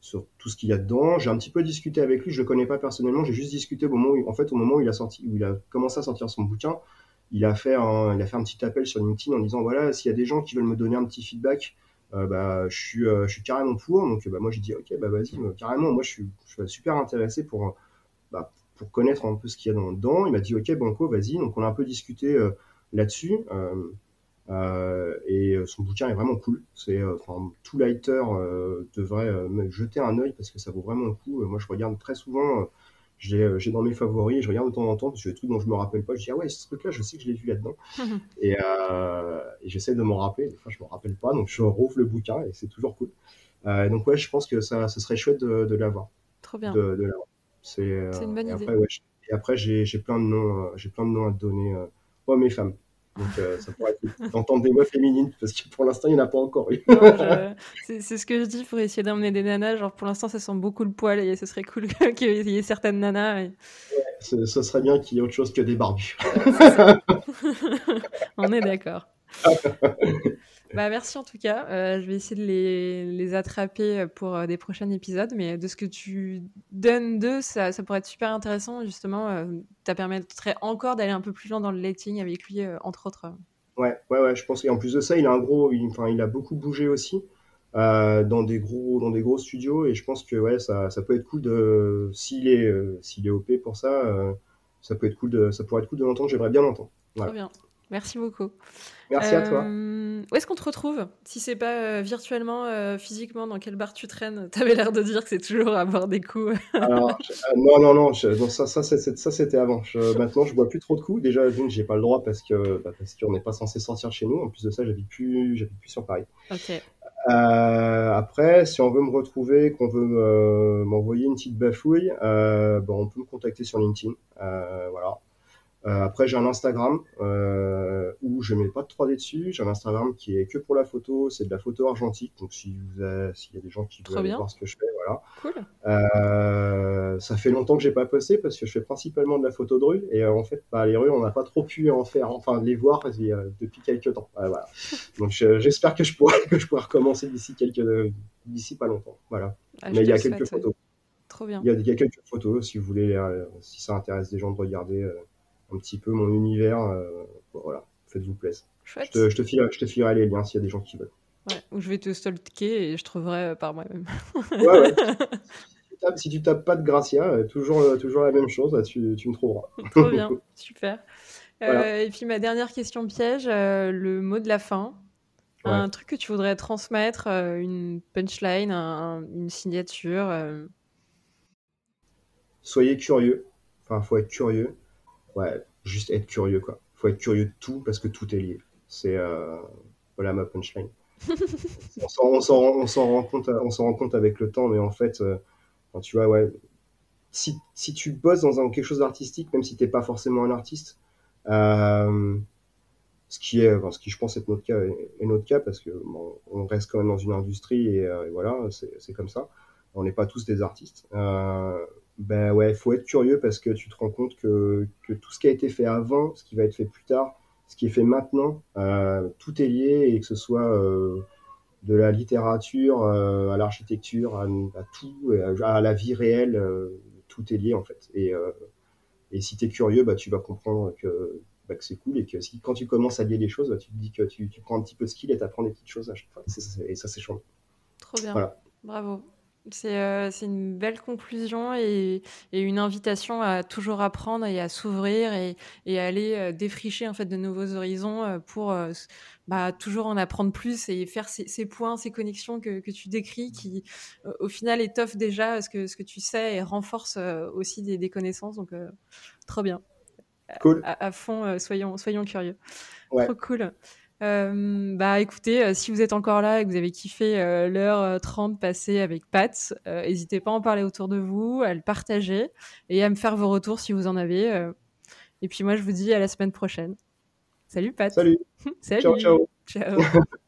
sur tout ce qu'il y a dedans. J'ai un petit peu discuté avec lui, je le connais pas personnellement, j'ai juste discuté au moment où, en fait, au moment où il a sorti, où il a commencé à sortir son bouquin, il a fait un, il a fait un petit appel sur LinkedIn en disant voilà, s'il y a des gens qui veulent me donner un petit feedback, euh, bah, je suis, euh, je suis carrément pour. Donc, bah, moi, j'ai dit ok, bah vas-y, euh, carrément. Moi, je suis, je suis super intéressé pour, bah, pour connaître un peu ce qu'il y a dans- dedans. Il m'a dit ok, Banco, vas-y. Donc, on a un peu discuté là-dessus. Et son bouquin est vraiment cool. C'est, tout lighter devrait me jeter un œil parce que ça vaut vraiment le coup. Moi, je regarde très souvent. Euh, j'ai, dans mes favoris, je regarde de temps en temps parce que des trucs dont je me rappelle pas. Je dis ah ouais, ce truc-là, je sais que je l'ai vu là-dedans. Et, euh, et j'essaie de m'en rappeler. Des fois, je me rappelle pas, donc je rouvre le bouquin et c'est toujours cool. Euh, donc ouais, je pense que ça, ce serait chouette de, de l'avoir, Trop bien. de, de l'avoir. C'est, euh, une bonne et idée. après, ouais, et après, j'ai, plein de noms, j'ai plein de noms à te donner, hommes et femmes. Donc euh, ça pourrait être d'entendre des voix féminines parce que pour l'instant, il n'y en a pas encore eu. Non, je- C'est c'est ce que je dis pour essayer d'emmener des nanas. Genre, pour l'instant, ça sent beaucoup le poil et ce serait cool qu'il y ait certaines nanas. et- Ce, ce serait bien qu'il y ait autre chose que des barbus. On est d'accord. bah, merci en tout cas. Euh, je vais essayer de les, les attraper pour euh, des prochains épisodes. Mais de ce que tu donnes d'eux, ça, ça pourrait être super intéressant. Justement, euh, ça permettrait encore d'aller un peu plus loin dans le lighting avec lui, euh, entre autres. Ouais, ouais, ouais, je pense qu'en plus de ça, il a un gros, il, enfin, il a beaucoup bougé aussi euh, dans des gros, dans des gros studios et je pense que ouais, ça, ça peut être cool de, s'il est, euh, s'il est OP pour ça, euh, ça peut être cool de, ça pourrait être cool de l'entendre. J'aimerais bien l'entendre. Voilà. Trop bien. Merci beaucoup. Merci à toi. Euh, Où est-ce qu'on te retrouve Si c'est pas euh, virtuellement, euh, physiquement, dans quel bar tu traînes? T'avais l'air de dire que c'est toujours à boire des coups. Alors, je- non, non, non, je- non, ça, ça, c'était avant. Je- maintenant, je bois plus trop de coups. Déjà, d'une, j'ai pas le droit parce que, bah, parce qu'on n'est pas censé sortir de chez nous. En plus de ça, j'habite plus, j'habite plus sur Paris. ok. Après, si on veut me retrouver, qu'on veut m'envoyer une petite bafouille, bon, on peut me contacter sur LinkedIn. Voilà. Euh, après, j'ai un Instagram euh, où je mets pas de 3D dessus. J'ai un Instagram qui est que pour la photo. C'est de la photo argentique. Donc, si s'il y a des gens qui veulent aller voir ce que je fais, voilà. Cool. Euh, ça fait longtemps que j'ai pas posté parce que je fais principalement de la photo de rue et en fait bah, les rues on n'a pas trop pu en faire enfin les voir depuis quelques temps voilà. donc je- j'espère que je pourrai que je pourrai recommencer d'ici quelques d'ici pas longtemps voilà Ah, mais il y a quelques souhaite, photos Trop bien. il y, a, il y a quelques photos si vous voulez euh, si ça intéresse des gens de regarder euh, un petit peu mon univers euh, bon, voilà faites-vous plaisir je te, je te file je te filerai les liens s'il y a des gens qui veulent Ouais, Ou je vais te stalker et je trouverai euh, par moi-même. ouais, ouais. Si tu tapes- si tu tapes pas de Gracia euh, toujours toujours la même chose tu, tu me trouveras Trop bien. Super. Euh, et puis ma dernière question piège, euh, le mot de la fin. Ouais. Un truc que tu voudrais transmettre, euh, une punchline, un- une signature. soyez curieux. Enfin, faut être curieux. Ouais, juste être curieux, quoi. Faut être curieux de tout parce que tout est lié. C'est euh, voilà ma punchline. on s'en on s'en on s'en rend compte on s'en rend compte avec le temps, mais en fait, euh, tu vois, ouais. Si, si tu bosses dans un, quelque chose d'artistique, même si t'es pas forcément un artiste, euh, ce qui est, enfin, ce qui je pense être notre cas est, est notre cas parce que bon, on reste quand même dans une industrie et, euh, et voilà, c'est c'est comme ça. On n'est pas tous des artistes. Ben ouais, faut être curieux parce que tu te rends compte que, que tout ce qui a été fait avant, ce qui va être fait plus tard, ce qui est fait maintenant, euh, tout est lié et que ce soit euh, de la littérature euh, à l'architecture, à, à tout, à, à la vie réelle, tout est lié en fait. Et, et si tu es curieux, bah, tu vas comprendre que, bah, que c'est cool et que si, quand tu commences à lier les choses, bah, tu te dis que tu, tu prends un petit peu de skill et tu apprends des petites choses à chaque fois. Et ça, c'est chouette. Trop bien. Voilà. Bravo. C'est euh, c'est une belle conclusion et, et une invitation à toujours apprendre et à s'ouvrir et, et à aller euh, défricher en fait de nouveaux horizons euh, pour bah, toujours en apprendre plus et faire ces, ces points, ces connexions que, que tu décris qui au final étoffent déjà ce que, ce que tu sais et renforcent aussi des, des connaissances. Donc trop bien. Cool. À, à fond, soyons, soyons curieux. Ouais. Trop cool. Euh, bah écoutez, euh, si vous êtes encore là et que vous avez kiffé euh, l'heure 30 passée avec Pat, n'hésitez pas à en parler autour de vous, à le partager et à me faire vos retours si vous en avez. Et puis moi, je vous dis à la semaine prochaine. Salut Pat. Salut. Salut. Ciao, ciao. Ciao.